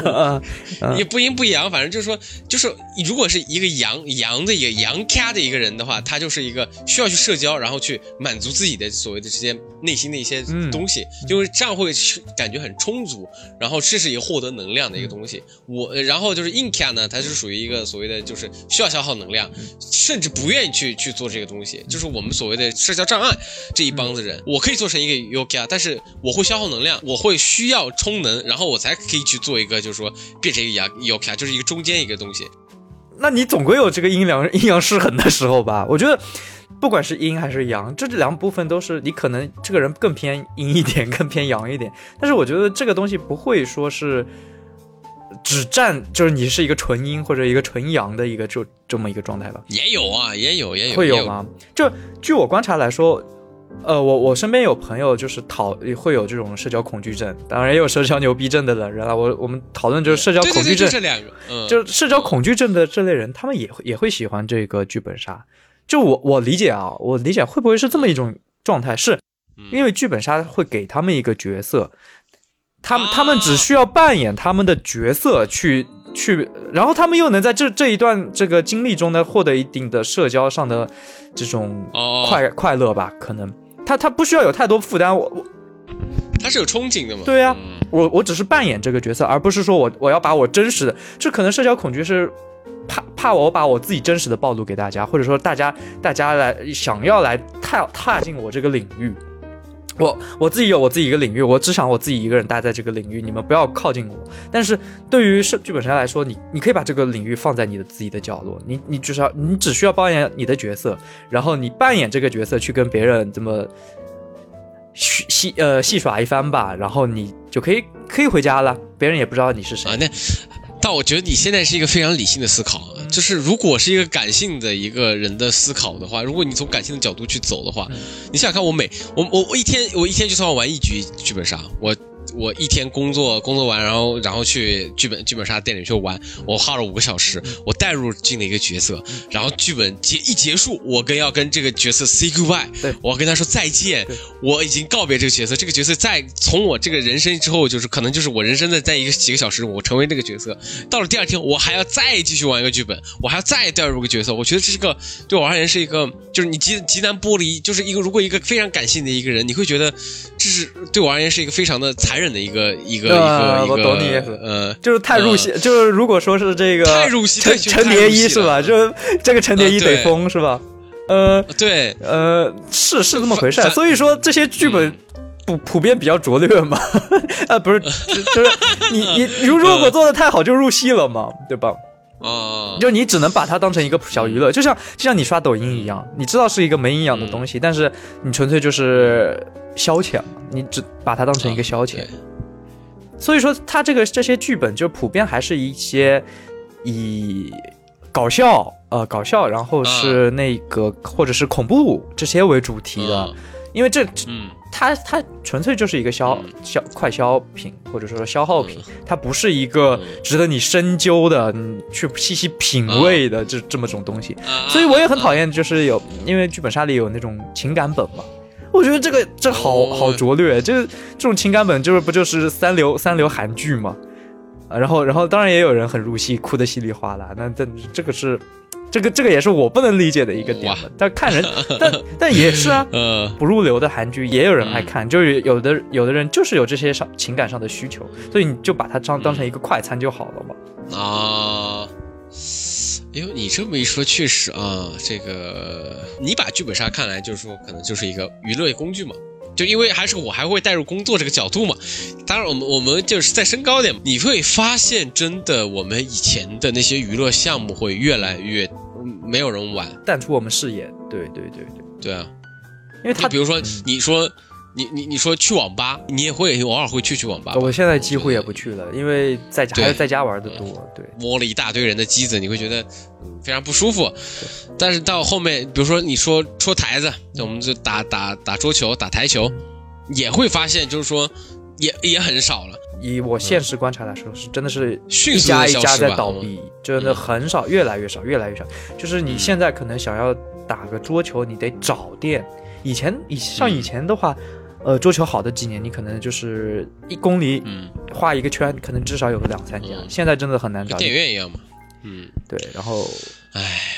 也不阴不阳，反正就是说，就是如果是一个阳阳的一个阳卡的一个人的话，他就是一个需要去社交，然后去满足自己的所谓的这些内心的一些东西，就是这样会感觉很充足，然后这是一个获得能量的一个东西。我然后就是阴咖呢，它是属于一个所谓的就是需要消耗能量，甚至不愿意去去做这个东西，就是我们所谓的社交障碍这一帮子人，我可以做成一个 y o g a 但是我会消耗能量，我会需要充能，然后我才可以去做一个，就是说变成一个 yoka，，就是一个中间一个东西。那你总归有这个阴阳阴阳失衡的时候吧？我觉得不管是阴还是阳，这两部分都是你可能这个人更偏阴一点，更偏阳一点。但是我觉得这个东西不会说是只占，就是你是一个纯阴或者一个纯阳的一个就这么一个状态吧？也有啊，也有也有会有吗？就据我观察来说。呃，我我身边有朋友就是讨会有这种社交恐惧症，当然也有社交牛逼症的人了。我我们讨论就是社交恐惧症这两个，就社交恐惧症的这类人，他们也也会喜欢这个剧本杀。就我我理解啊，我理解会不会是这么一种状态？是因为剧本杀会给他们一个角色，他们他们只需要扮演他们的角色去去，然后他们又能在这这一段这个经历中呢获得一定的社交上的这种快快乐吧？可能。他他不需要有太多负担，我我他是有憧憬的嘛？对呀，我我只是扮演这个角色，而不是说我我要把我真实的，这可能社交恐惧是怕怕我把我自己真实的暴露给大家，或者说大家大家来想要来踏踏进我这个领域。我我自己有我自己一个领域，我只想我自己一个人待在这个领域，你们不要靠近我。但是对于是剧本杀来说，你你可以把这个领域放在你的自己的角落，你你只需要你只需要扮演你的角色，然后你扮演这个角色去跟别人这么戏呃戏耍一番吧，然后你就可以可以回家了，别人也不知道你是谁。但我觉得你现在是一个非常理性的思考。就是如果是一个感性的一个人的思考的话，如果你从感性的角度去走的话，你想想看，我每我我我一天我一天就算玩一局剧本杀，我我一天工作工作完，然后然后去剧本剧本杀店里去玩，我花了五个小时，我带入进了一个角色，然后剧本结一结束，我跟要跟这个角色 say goodbye，对。我要跟他说再见，我已经告别这个角色，这个角色在从我这个人生之后，就是可能就是我人生的在一个几个小时，我成为那个角色，到了第二天，我还要再继续玩一个剧本，我还要再带入个角色，我觉得这是个对我而言是一个，就是你极极难剥离，就是一个如果一个非常感性的一个人，你会觉得这是对我而言是一个非常的残忍的一个一个、一个一个懂你意思呃，就是太入戏，就是如果说是这个太入戏陈陈蝶衣是吧？就这个陈蝶衣得疯是吧？呃对，呃，是是这么回事儿。所以说这些剧本普普遍比较拙劣嘛，啊不是，就就是你你你如如果做的太好就入戏了嘛，对吧？啊、就你只能把它当成一个小娱乐，就像就像你刷抖音一样，你知道是一个没营养的东西，但是你纯粹就是消遣嘛，你只把它当成一个消遣。对。所以说，它这个这些剧本就普遍还是一些以搞笑呃搞笑，然后是那个、或者是恐怖这些为主题的，嗯因为这嗯它它纯粹就是一个消嗯消快消品或者说消耗品，它不是一个嗯值得你深究的、你去细细品味的这这么种东西。啊所以我也很讨厌，就是有因为剧本杀里有那种情感本嘛。我觉得这个这好哦好拙劣，这这种情感本就是不就是三流三流韩剧嘛？啊，然后然后当然也有人很入戏，哭得稀里哗啦。那这这个是这个这个也是我不能理解的一个点。但看人，但但也是啊，呃 不入流的韩剧也有人爱看，就是有的有的人就是有这些上情感上的需求，所以你就把它当当成一个快餐就好了嘛。啊。哎呦，你这么一说，确实啊，这个你把剧本杀看来就是说，可能就是一个娱乐工具嘛。就因为还是我还会带入工作这个角度嘛，当然我们我们就是再升高点，你会发现真的我们以前的那些娱乐项目会越来越嗯没有人玩，淡出我们视野，对对对对，对啊，因为他比如说你说你你你说去网吧，你也会偶尔会去去网吧吧，我现在几乎也不去了，因为在家还是在家玩的多。对，摸了一大堆人的机子，你会觉得嗯非常不舒服。但是到后面，比如说你说戳台子，就我们就打打打桌球、打台球，也会发现就是说也也很少了，以我现实观察来说，是真的是一家一家在倒闭，真的很少，越来越少，越来越少。就是你现在可能想要打个桌球，你得找店。以前以像以前的话，呃，桌球好的几年，你可能就是一公里嗯，画一个圈，可能至少有个两三家。嗯现在真的很难找跟。电影院一样嘛。嗯，对，然后哎呀，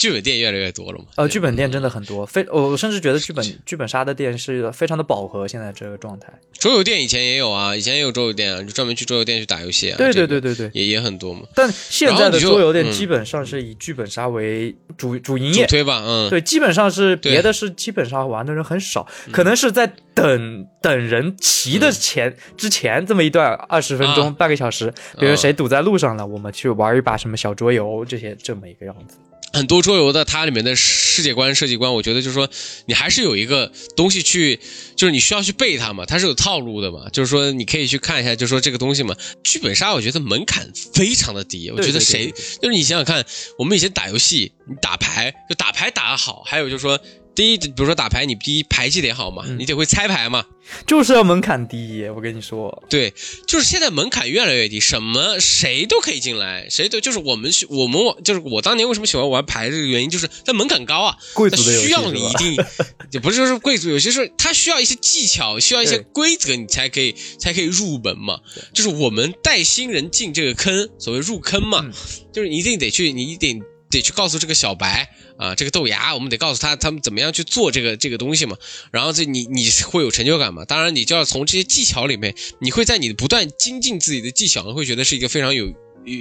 剧本店越来越多了嘛。呃，剧本店真的很多，非我甚至觉得剧本剧本杀的店是非常的饱和，现在这个状态。桌游店以前也有啊，以前也有桌游店啊，就专门去桌游店去打游戏啊。对对对对对。也也很多嘛。但现在的桌游店嗯基本上是以剧本杀为主主营主业，推吧，嗯，对，基本上是别的是基本上玩的人很少，可能是在等等人齐的前、之前这么一段二十分钟、啊半个小时，比如谁堵在路上了，我们去玩一把什么小桌游，这些这么一个样子。很多桌游的它里面的世界观设计观，我觉得就是说你还是有一个东西去，就是你需要去背它嘛，它是有套路的嘛，就是说你可以去看一下，就是说这个东西嘛。剧本杀我觉得门槛非常的低，我觉得谁就是你想想看，我们以前打游戏，你打牌就打牌打得好，还有就是说。第一，比如说打牌，你第一牌技得好嘛，嗯。你得会猜牌嘛，就是要门槛低，我跟你说，对，就是现在门槛越来越低，什么谁都可以进来，谁都就是我们我们玩就是我当年为什么喜欢玩牌这个原因，就是它门槛高啊，它贵族的游戏需要你一定，也不是说是贵族有些，是它需要一些技巧，需要一些规则，你才可以才可以入门嘛。就是我们带新人进这个坑，所谓入坑嘛，嗯。就是你一定得去，你一定得去告诉这个小白啊，这个豆芽，我们得告诉他他们怎么样去做这个这个东西嘛。然后这你你会有成就感嘛？当然，你就要从这些技巧里面，你会在你不断精进自己的技巧，会觉得是一个非常有。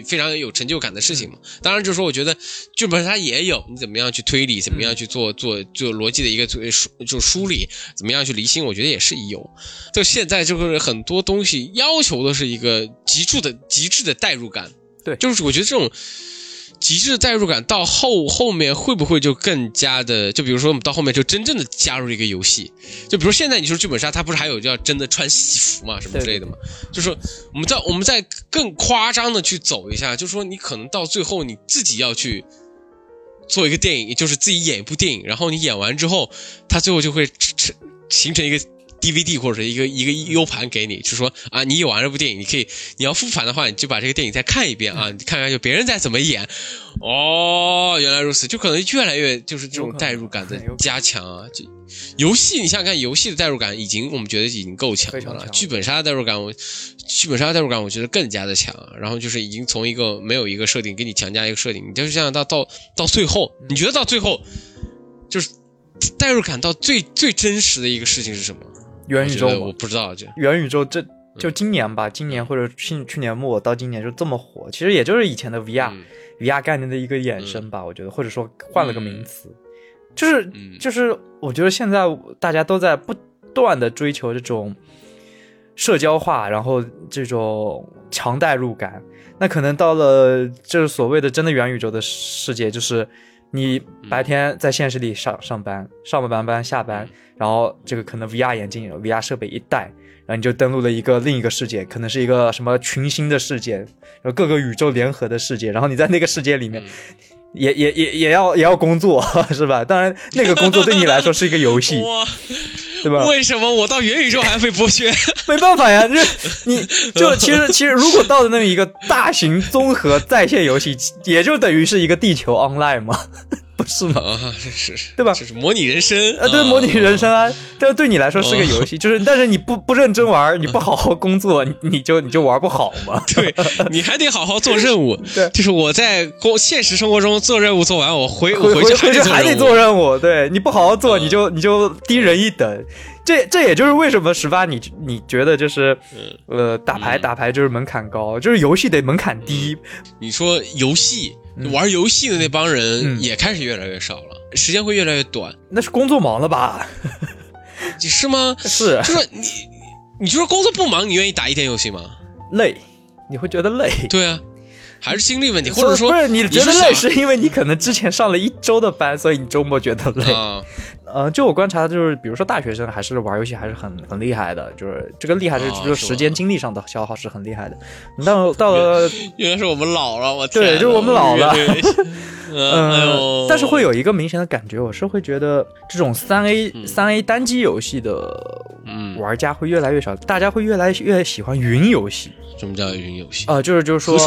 非常有成就感的事情嘛，当然就是说，我觉得剧本它也有，你怎么样去推理，怎么样去做做做逻辑的一个做梳就梳理，怎么样去离心，我觉得也是有。就现在就是很多东西要求的是一个极致的极致的代入感，对就是我觉得这种极致的代入感到后后面会不会就更加的，就比如说我们到后面就真正的加入一个游戏，就比如现在你说剧本杀，它不是还有叫真的穿戏服嘛什么之类的嘛，就是说我们在我们在更夸张的去走一下，就是说你可能到最后你自己要去。做一个电影，也就是自己演一部电影，然后你演完之后，它最后就会成形成一个 DVD 或者一个一个 U 盘给你，就说啊，你有完这部电影，你可以你要复盘的话，你就把这个电影再看一遍啊，你看看就别人在怎么演。哦，原来如此，就可能越来越就是这种代入感的加强啊。就游戏，你想想看，游戏的代入感已经我们觉得已经够强了。剧本杀的代入感，我剧本杀的代入感我觉得更加的强。然后就是已经从一个没有一个设定给你强加一个设定，你就是这样到到到最后，你觉得到最后就是代入感到最最真实的一个事情是什么？元宇宙，我不知道，这元宇宙这就今年吧，今年或者去去年末到今年就这么火，其实也就是以前的 VR，VR 概念的一个衍生吧，我觉得，或者说换了个名词，就是就是我觉得现在大家都在不断的追求这种社交化，然后这种强代入感，那可能到了就是所谓的真的元宇宙的世界，就是你白天在现实里上上班，上完班班下班。然后这个可能 VR 眼镜、VR 设备一戴，然后你就登录了一个另一个世界，可能是一个什么群星的世界，然后各个宇宙联合的世界。然后你在那个世界里面，也也也也要也要工作，是吧？当然，那个工作对你来说是一个游戏 对吧？为什么我到元宇宙还会被剥削？没办法呀，这 你就其实其实如果到了那么一个大型综合在线游戏，也就等于是一个地球 online 嘛。不是吗？啊，是是，对吧？就是模拟人生啊，对，模拟人生啊，这对你来说是个游戏，就是，但是你不不认真玩，你不好好工作，你你就你就玩不好嘛。对，你还得好好做任务。对，就是我在工现实生活中做任务做完，我回我回去还得做任务。对，你不好好做，你就你就低人一等。这这也就是为什么十八你你觉得就是呃打牌打牌就是门槛高，就是游戏得门槛低。你说游戏。玩游戏的那帮人也开始越来越少了，时间会越来越短。那是工作忙了吧？是吗？是。就是你，你就说工作不忙，你愿意打一天游戏吗？累，你会觉得累。对啊，还是精力问题，或者说不是你觉得累，是因为你可能之前上了一周的班，所以你周末觉得累。呃，就我观察，就是比如说大学生还是玩游戏还是很很厉害的，就是这个厉害是就是时间精力上的消耗是很厉害的。到到了，原来是我们老了，我对，就是我们老了。嗯，但是会有一个明显的感觉，我是会觉得这种三 A 三 A 单机游戏的玩家会越来越少，大家会越来越喜欢云游戏。什么叫云游戏？啊，就是就是说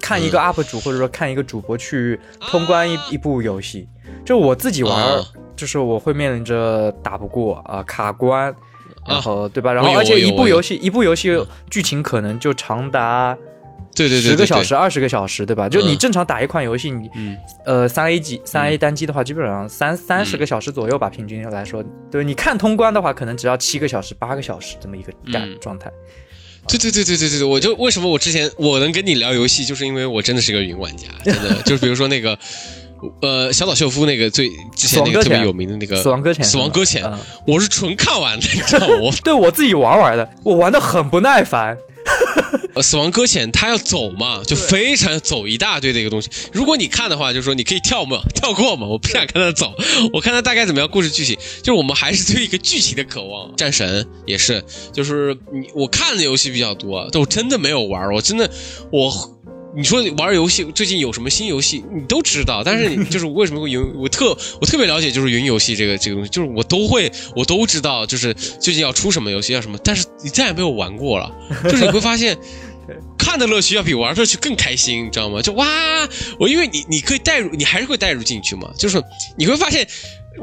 看一个 UP 主或者说看一个主播去通关一一部游戏，就我自己玩。就是我会面临着打不过啊卡关，然后对吧？然后而且一部游戏一部游戏剧情可能就长达对对对十个小时二十个小时，对吧？就你正常打一款游戏，你呃三 A 级三 A 单机的话，基本上三三十个小时左右吧，平均来说。对你看通关的话，可能只要七个小时八个小时这么一个感状态。对对对对对对对，我就为什么我之前我能跟你聊游戏，就是因为我真的是个云玩家，真的 就是比如说那个。呃，小岛秀夫那个最之前那个特别有名的那个《死亡搁浅》，死亡搁浅，我是纯看完的，你知道吗？我 对我自己玩玩的，我玩的很不耐烦。呃，死亡搁浅他要走嘛，就非常走一大堆的一个东西。如果你看的话，就是说你可以跳嘛，跳过嘛。我不想看他走，我看他大概怎么样故事剧情。就是我们还是对一个剧情的渴望。战神也是，就是你我看的游戏比较多，但我真的没有玩，我真的我。你说玩游戏最近有什么新游戏，你都知道，但是你就是为什么会云？我特我特别了解，就是云游戏这个这个东西，就是我都会我都知道，就是最近要出什么游戏要什么，但是你再也没有玩过了，就是你会发现，看的乐趣要比玩的乐趣更开心，你知道吗？就哇，我因为你你可以带入，你还是会带入进去嘛，就是你会发现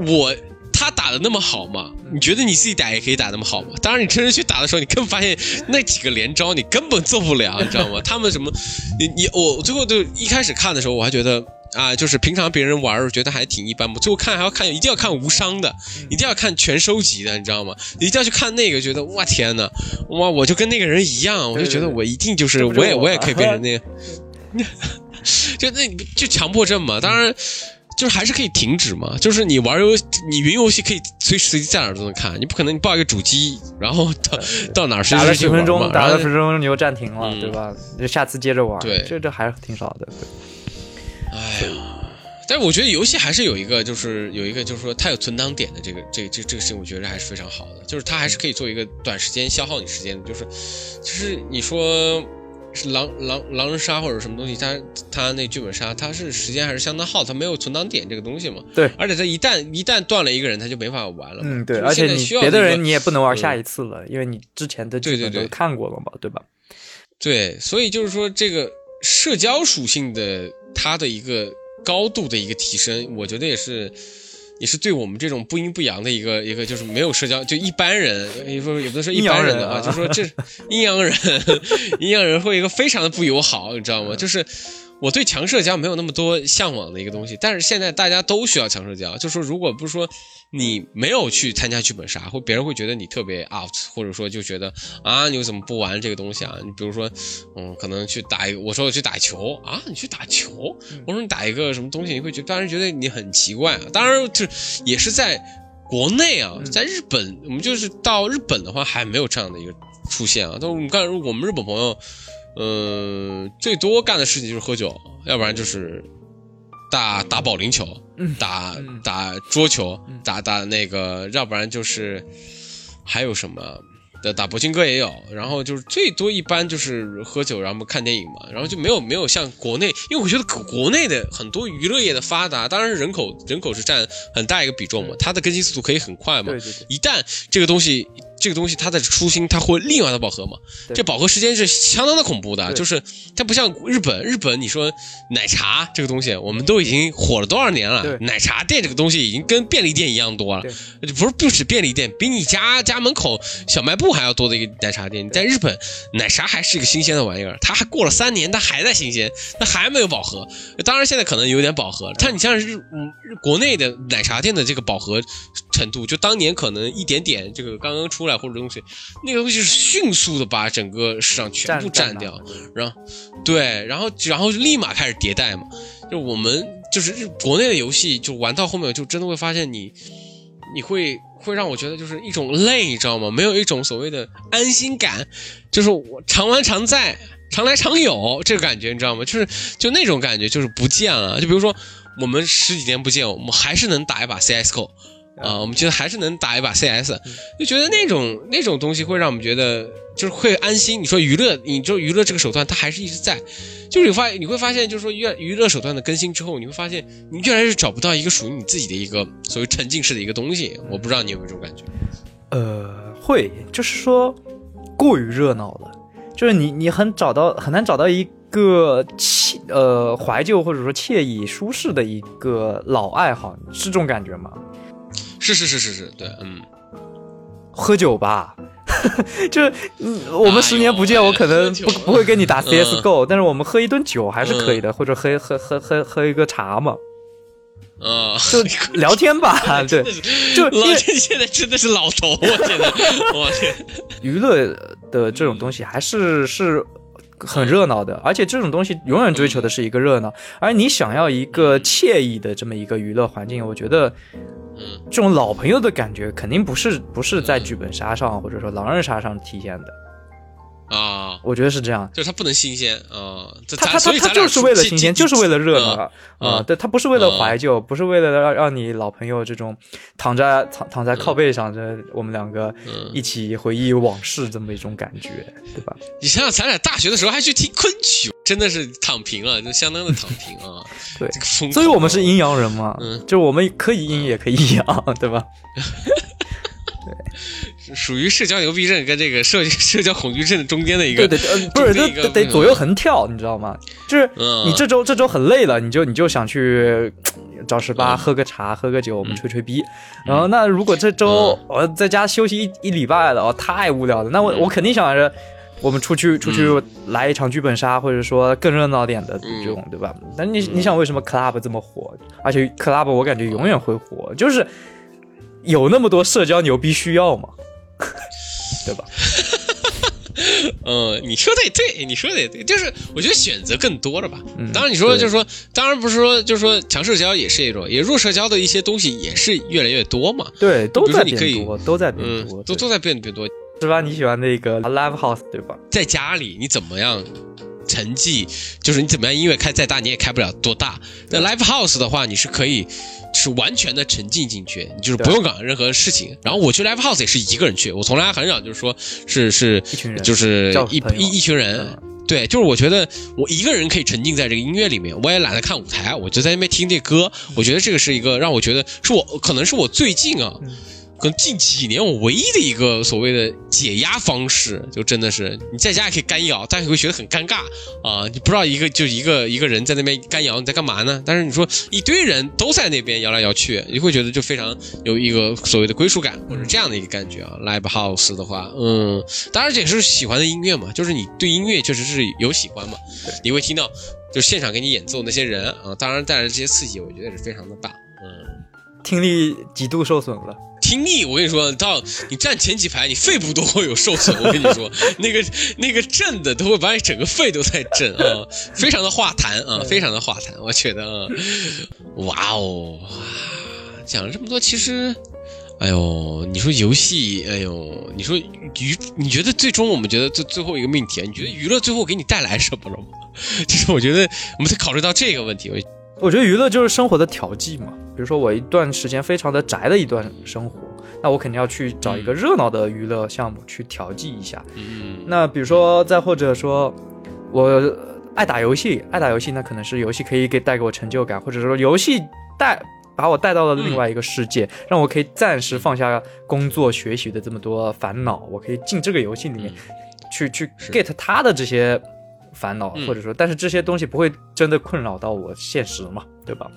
我。他打的那么好吗？你觉得你自己打也可以打那么好吗？当然，你真正去打的时候，你根本发现那几个连招你根本做不了，你知道吗？他们什么，你你我最后就一开始看的时候，我还觉得啊，就是平常别人玩觉得还挺一般嘛。最后看还要看，一定要看无伤的，一定要看全收集的，你知道吗？一定要去看那个，觉得哇天呐，哇我就跟那个人一样，我就觉得我一定就是我也我也可以 变成那，就那就强迫症嘛。当然。就是还是可以停止嘛，就是你玩游你云游戏可以随时随地在哪都能看，你不可能你抱一个主机，然后到到哪打了几分钟，打了十分钟你又暂停了，对吧？就下次接着玩，对，这这还是挺少的。哎呀，但是我觉得游戏还是有一个，就是有一个，就是说它有存档点的这个这这这个事情，我觉得还是非常好的，就是它还是可以做一个短时间消耗你时间，就是就是你说。是狼狼狼人杀或者什么东西，他他那剧本杀他是时间还是相当耗，他没有存档点这个东西嘛。对，而且他一旦一旦断了一个人，他就没法玩了。嗯，对，而且你需要别的人你也不能玩下一次了，因为你之前的对对对剧本都看过了嘛，对吧？对，所以就是说这个社交属性的它的一个高度的一个提升，我觉得也是。也是对我们这种不阴不阳的一个一个，就是没有社交，就一般人，也不也不能说一般人的啊就说这阴阳人，阴阳人会一个非常的不友好，你知道吗？就是我对强社交没有那么多向往的一个东西，但是现在大家都需要强社交，就说如果不是说你没有去参加剧本杀，或别人会觉得你特别 out，或者说就觉得啊你为什么不玩这个东西啊？你比如说，嗯，可能去打一个，我说我去打球啊，你去打球，我说你打一个什么东西，你会觉得当然觉得你很奇怪啊。当然就是也是在国内啊，在日本，我们就是到日本的话还没有这样的一个出现啊。但是我们看我们日本朋友，呃，最多干的事情就是喝酒，要不然就是打打保龄球，嗯。打嗯。打桌球嗯，打打那个，要不然就是还有什么？的打博青哥也有，然后就是最多一般就是喝酒，然后看电影嘛，然后就没有没有像国内，因为我觉得国国内的很多娱乐业的发达，当然人口人口是占很大一个比重嘛，它的更新速度可以很快嘛对，对对，一旦这个东西这个东西它的初心，它会立马的饱和嘛，这饱和时间是相当的恐怖的，就是它不像日本，日本你说奶茶这个东西，我们都已经火了多少年了，奶茶店这个东西已经跟便利店一样多了，不是不止便利店，比你家家门口小卖部还要多的一个奶茶店。在日本，奶茶还是一个新鲜的玩意儿，它还过了三年，它还在新鲜，它还没有饱和。当然现在可能有点饱和了，但你像日嗯日国内的奶茶店的这个饱和程度，就当年可能一点点这个刚刚出来或者东西，那个东西是迅速的把整个市场全部占掉，然后对，然后然后立马开始迭代嘛。就我们就是日国内的游戏，就玩到后面就真的会发现你，你会会让我觉得就是一种累，你知道吗？没有一种所谓的安心感，就是我常玩常在，常来常有这个感觉，你知道吗？就是就那种感觉，就是不见了。就比如说我们十几年不见，我们还是能打一把 CS:GO。啊，我们觉得还是能打一把 CS，就觉得那种那种东西会让我们觉得就是会安心。你说娱乐，你就娱乐这个手段它还是一直在，就是你发你会发现，就是说越娱乐手段的更新之后，你会发现你越来越找不到一个属于你自己的一个所谓沉浸式的一个东西。我不知道你有没有这种感觉？呃，会，就是说过于热闹了，就是你你很找到很难找到一个惬呃怀旧或者说惬意舒适的一个老爱好，是这种感觉吗？是是是是是，对，嗯，喝酒吧。就是，嗯，我们十年不见，哎我可能不不会跟你打嗯。CS:GO，、但是我们喝一顿酒还是可以的，或者喝喝喝喝喝一个茶嘛，啊，就 聊天吧，对，就因老为这现在真的是老头，我天呐，我天，娱乐的这种东西还是是很热闹的，而且这种东西永远追求的是一个热闹，而你想要一个惬意的这么一个娱乐环境，我觉得嗯。这种老朋友的感觉肯定不是不是在剧本杀上或者说狼人杀上体现的，啊。我觉得是这样。就是它不能新鲜啊，这他他咱所以咱俩他他就是为了新鲜，就是为了热闹啊对，它不是为了怀旧，不是为了让让你老朋友这种躺在躺躺在靠背上，这我们两个嗯一起回忆往事这么一种感觉，对吧？你想想，咱俩大学的时候还去听昆曲，真的是躺平了，就相当的躺平啊。对这个所以我们是阴阳人嘛，嗯就我们可以阴也可以阳，对吧？属于社交牛逼症跟这个社社交恐惧症中间的一个 对对，呃不是，得得左右横跳，你知道吗？就是嗯你这周这周很累了，你就你就想去呃找十八嗯喝个茶，喝个酒，我们吹吹逼。然后那如果这周嗯我在家休息一一礼拜了，哦，太无聊了，那我嗯我肯定想着。我们出去出去来一场剧本杀，或者说更热闹点的这种，对吧？但你你想为什么 club 这么火？而且 club 我感觉永远会火，就是有那么多社交牛逼需要吗，对吧？嗯，你说的也对，你说的也对，就是我觉得选择更多了吧。嗯当然你说对就是说，当然不是说就是说强社交也是一种，也弱社交的一些东西也是越来越多嘛。对，都在变多，都在变嗯多，，对都都在变变多。是吧？你喜欢那个 live house 对吧？在家里你怎么样沉寂，就是你怎么样音乐开再大你也开不了多大。那 live house 的话，你是可以是完全的沉浸进去，你就是不用搞任何事情。然后我去 live house 也是一个人去，我从来很少就是说是是一群人就是一一一群人。对，就是我觉得我一个人可以沉浸在这个音乐里面，我也懒得看舞台，我就在那边听这歌。我觉得这个是一个让我觉得是我可能是我最近啊。可能近几年我唯一的一个所谓的解压方式，就真的是你在家也可以干摇，但是你会觉得很尴尬啊！你不知道一个就一个一个人在那边干摇，你在干嘛呢？但是你说一堆人都在那边摇来摇去，你会觉得就非常有一个所谓的归属感，或者这样的一个感觉啊。Live House 的话，嗯，当然这也是喜欢的音乐嘛，就是你对音乐确实是有喜欢嘛，你会听到就现场给你演奏那些人啊，当然带来这些刺激，我觉得是非常的棒，嗯，听力极度受损了。听力，我跟你说，到你站前几排，你肺部都会有受损。我跟你说，那个那个震的都会把你整个肺都在震啊，非常的化痰啊，非常的化痰。我觉得啊，哇哦，讲了这么多，其实，哎呦，你说游戏，哎呦，你说娱，你觉得最终我们觉得最最后一个命题啊，你觉得娱乐最后给你带来什么了吗？其 实我觉得我们得考虑到这个问题。我觉得娱乐就是生活的调剂嘛。比如说我一段时间非常的宅的一段生活，那我肯定要去找一个热闹的娱乐项目去调剂一下。嗯，那比如说再或者说，我爱打游戏，爱打游戏，那可能是游戏可以给带给我成就感，或者说游戏带把我带到了另外一个世界，让我可以暂时放下工作学习的这么多烦恼，我可以进这个游戏里面去去 get 他的这些烦恼，或者说，但是这些东西不会真的困扰到我现实嘛，对吧？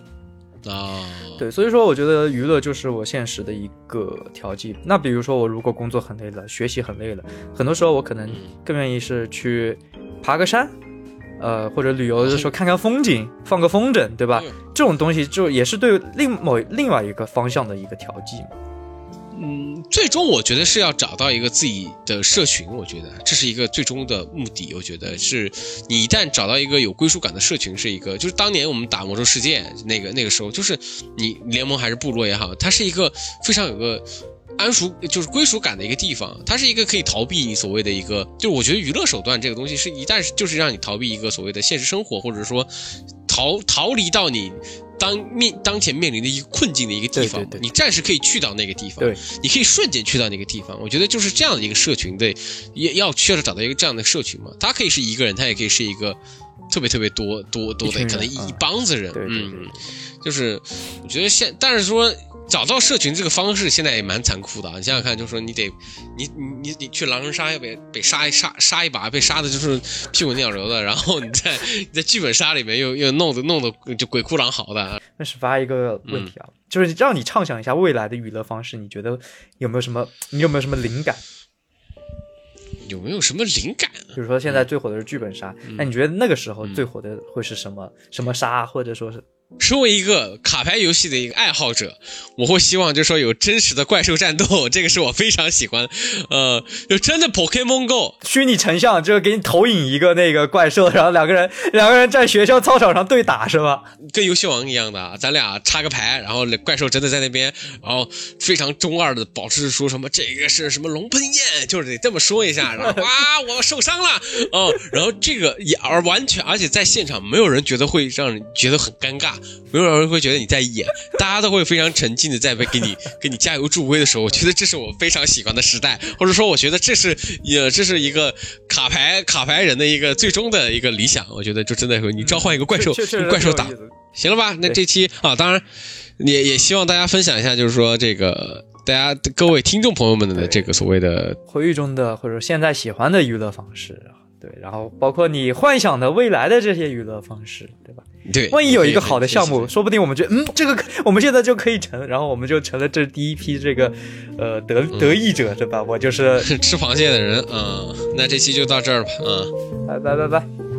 啊，对，所以说我觉得娱乐就是我现实的一个调剂。那比如说我如果工作很累了，学习很累了，很多时候我可能更愿意是去爬个山，呃，或者旅游的时候 看看风景，放个风筝，对吧？这种东西就也是对另某另外一个方向的一个调剂嘛。嗯，最终我觉得是要找到一个自己的社群，我觉得这是一个最终的目的。我觉得是你一旦找到一个有归属感的社群，是一个就是当年我们打魔兽世界那个那个时候，就是你联盟还是部落也好，它是一个非常有个安熟就是归属感的一个地方，它是一个可以逃避你所谓的一个，就我觉得娱乐手段这个东西是一旦就是让你逃避一个所谓的现实生活，或者说逃逃离到你。当面当前面临的一个困境的一个地方，你暂时可以去到那个地方，你可以瞬间去到那个地方。我觉得就是这样的一个社群，对，要要确实找到一个这样的社群嘛。他可以是一个人，他也可以是一个特别特别多多多的，可能一一帮子人，嗯，就是我觉得现，但是说。找到社群这个方式现在也蛮残酷的啊！你想想看，就是说你得，你你你你去狼人杀要被被杀一杀杀一把，被杀的就是屁滚尿流的，然后你在你在剧本杀里面又又弄得弄得就鬼哭狼嚎的。那是发一个问题啊，就是让你畅想一下未来的娱乐方式，你觉得有没有什么？你有没有什么灵感？有没有什么灵感？比如说现在最火的是剧本杀，那你觉得那个时候最火的会是什么？什么杀，或者说是？身为一个卡牌游戏的一个爱好者，我会希望就是说有真实的怪兽战斗，这个是我非常喜欢。呃，就真的 Pokemon Go 虚拟成像，就是给你投影一个那个怪兽，然后两个人两个人在学校操场上对打，是吧？跟游戏王一样的，咱俩插个牌，然后怪兽真的在那边，然后非常中二的保持说什么这个是什么龙喷焰，就是得这么说一下，然后哇我受伤了，哦，然后这个也而完全而且在现场没有人觉得会让人觉得很尴尬。没有人会觉得你在演，大家都会非常沉浸的在被给你 给你加油助威的时候，我觉得这是我非常喜欢的时代，或者说我觉得这是也这是一个卡牌卡牌人的一个最终的一个理想。我觉得就真的你召唤一个怪兽，用怪兽打，行了吧？那这期啊，当然也也希望大家分享一下，就是说这个大家各位听众朋友们的这个所谓的回忆中的或者现在喜欢的娱乐方式。对，然后包括你幻想的未来的这些娱乐方式，对吧？对，万一有一个好的项目，说不定我们觉得，嗯，这个 我们现在就可以成，然后我们就成了这第一批这个，呃，得得益者，对吧？我就是 吃螃蟹的人，嗯，那这期就到这儿吧，嗯，拜拜拜拜。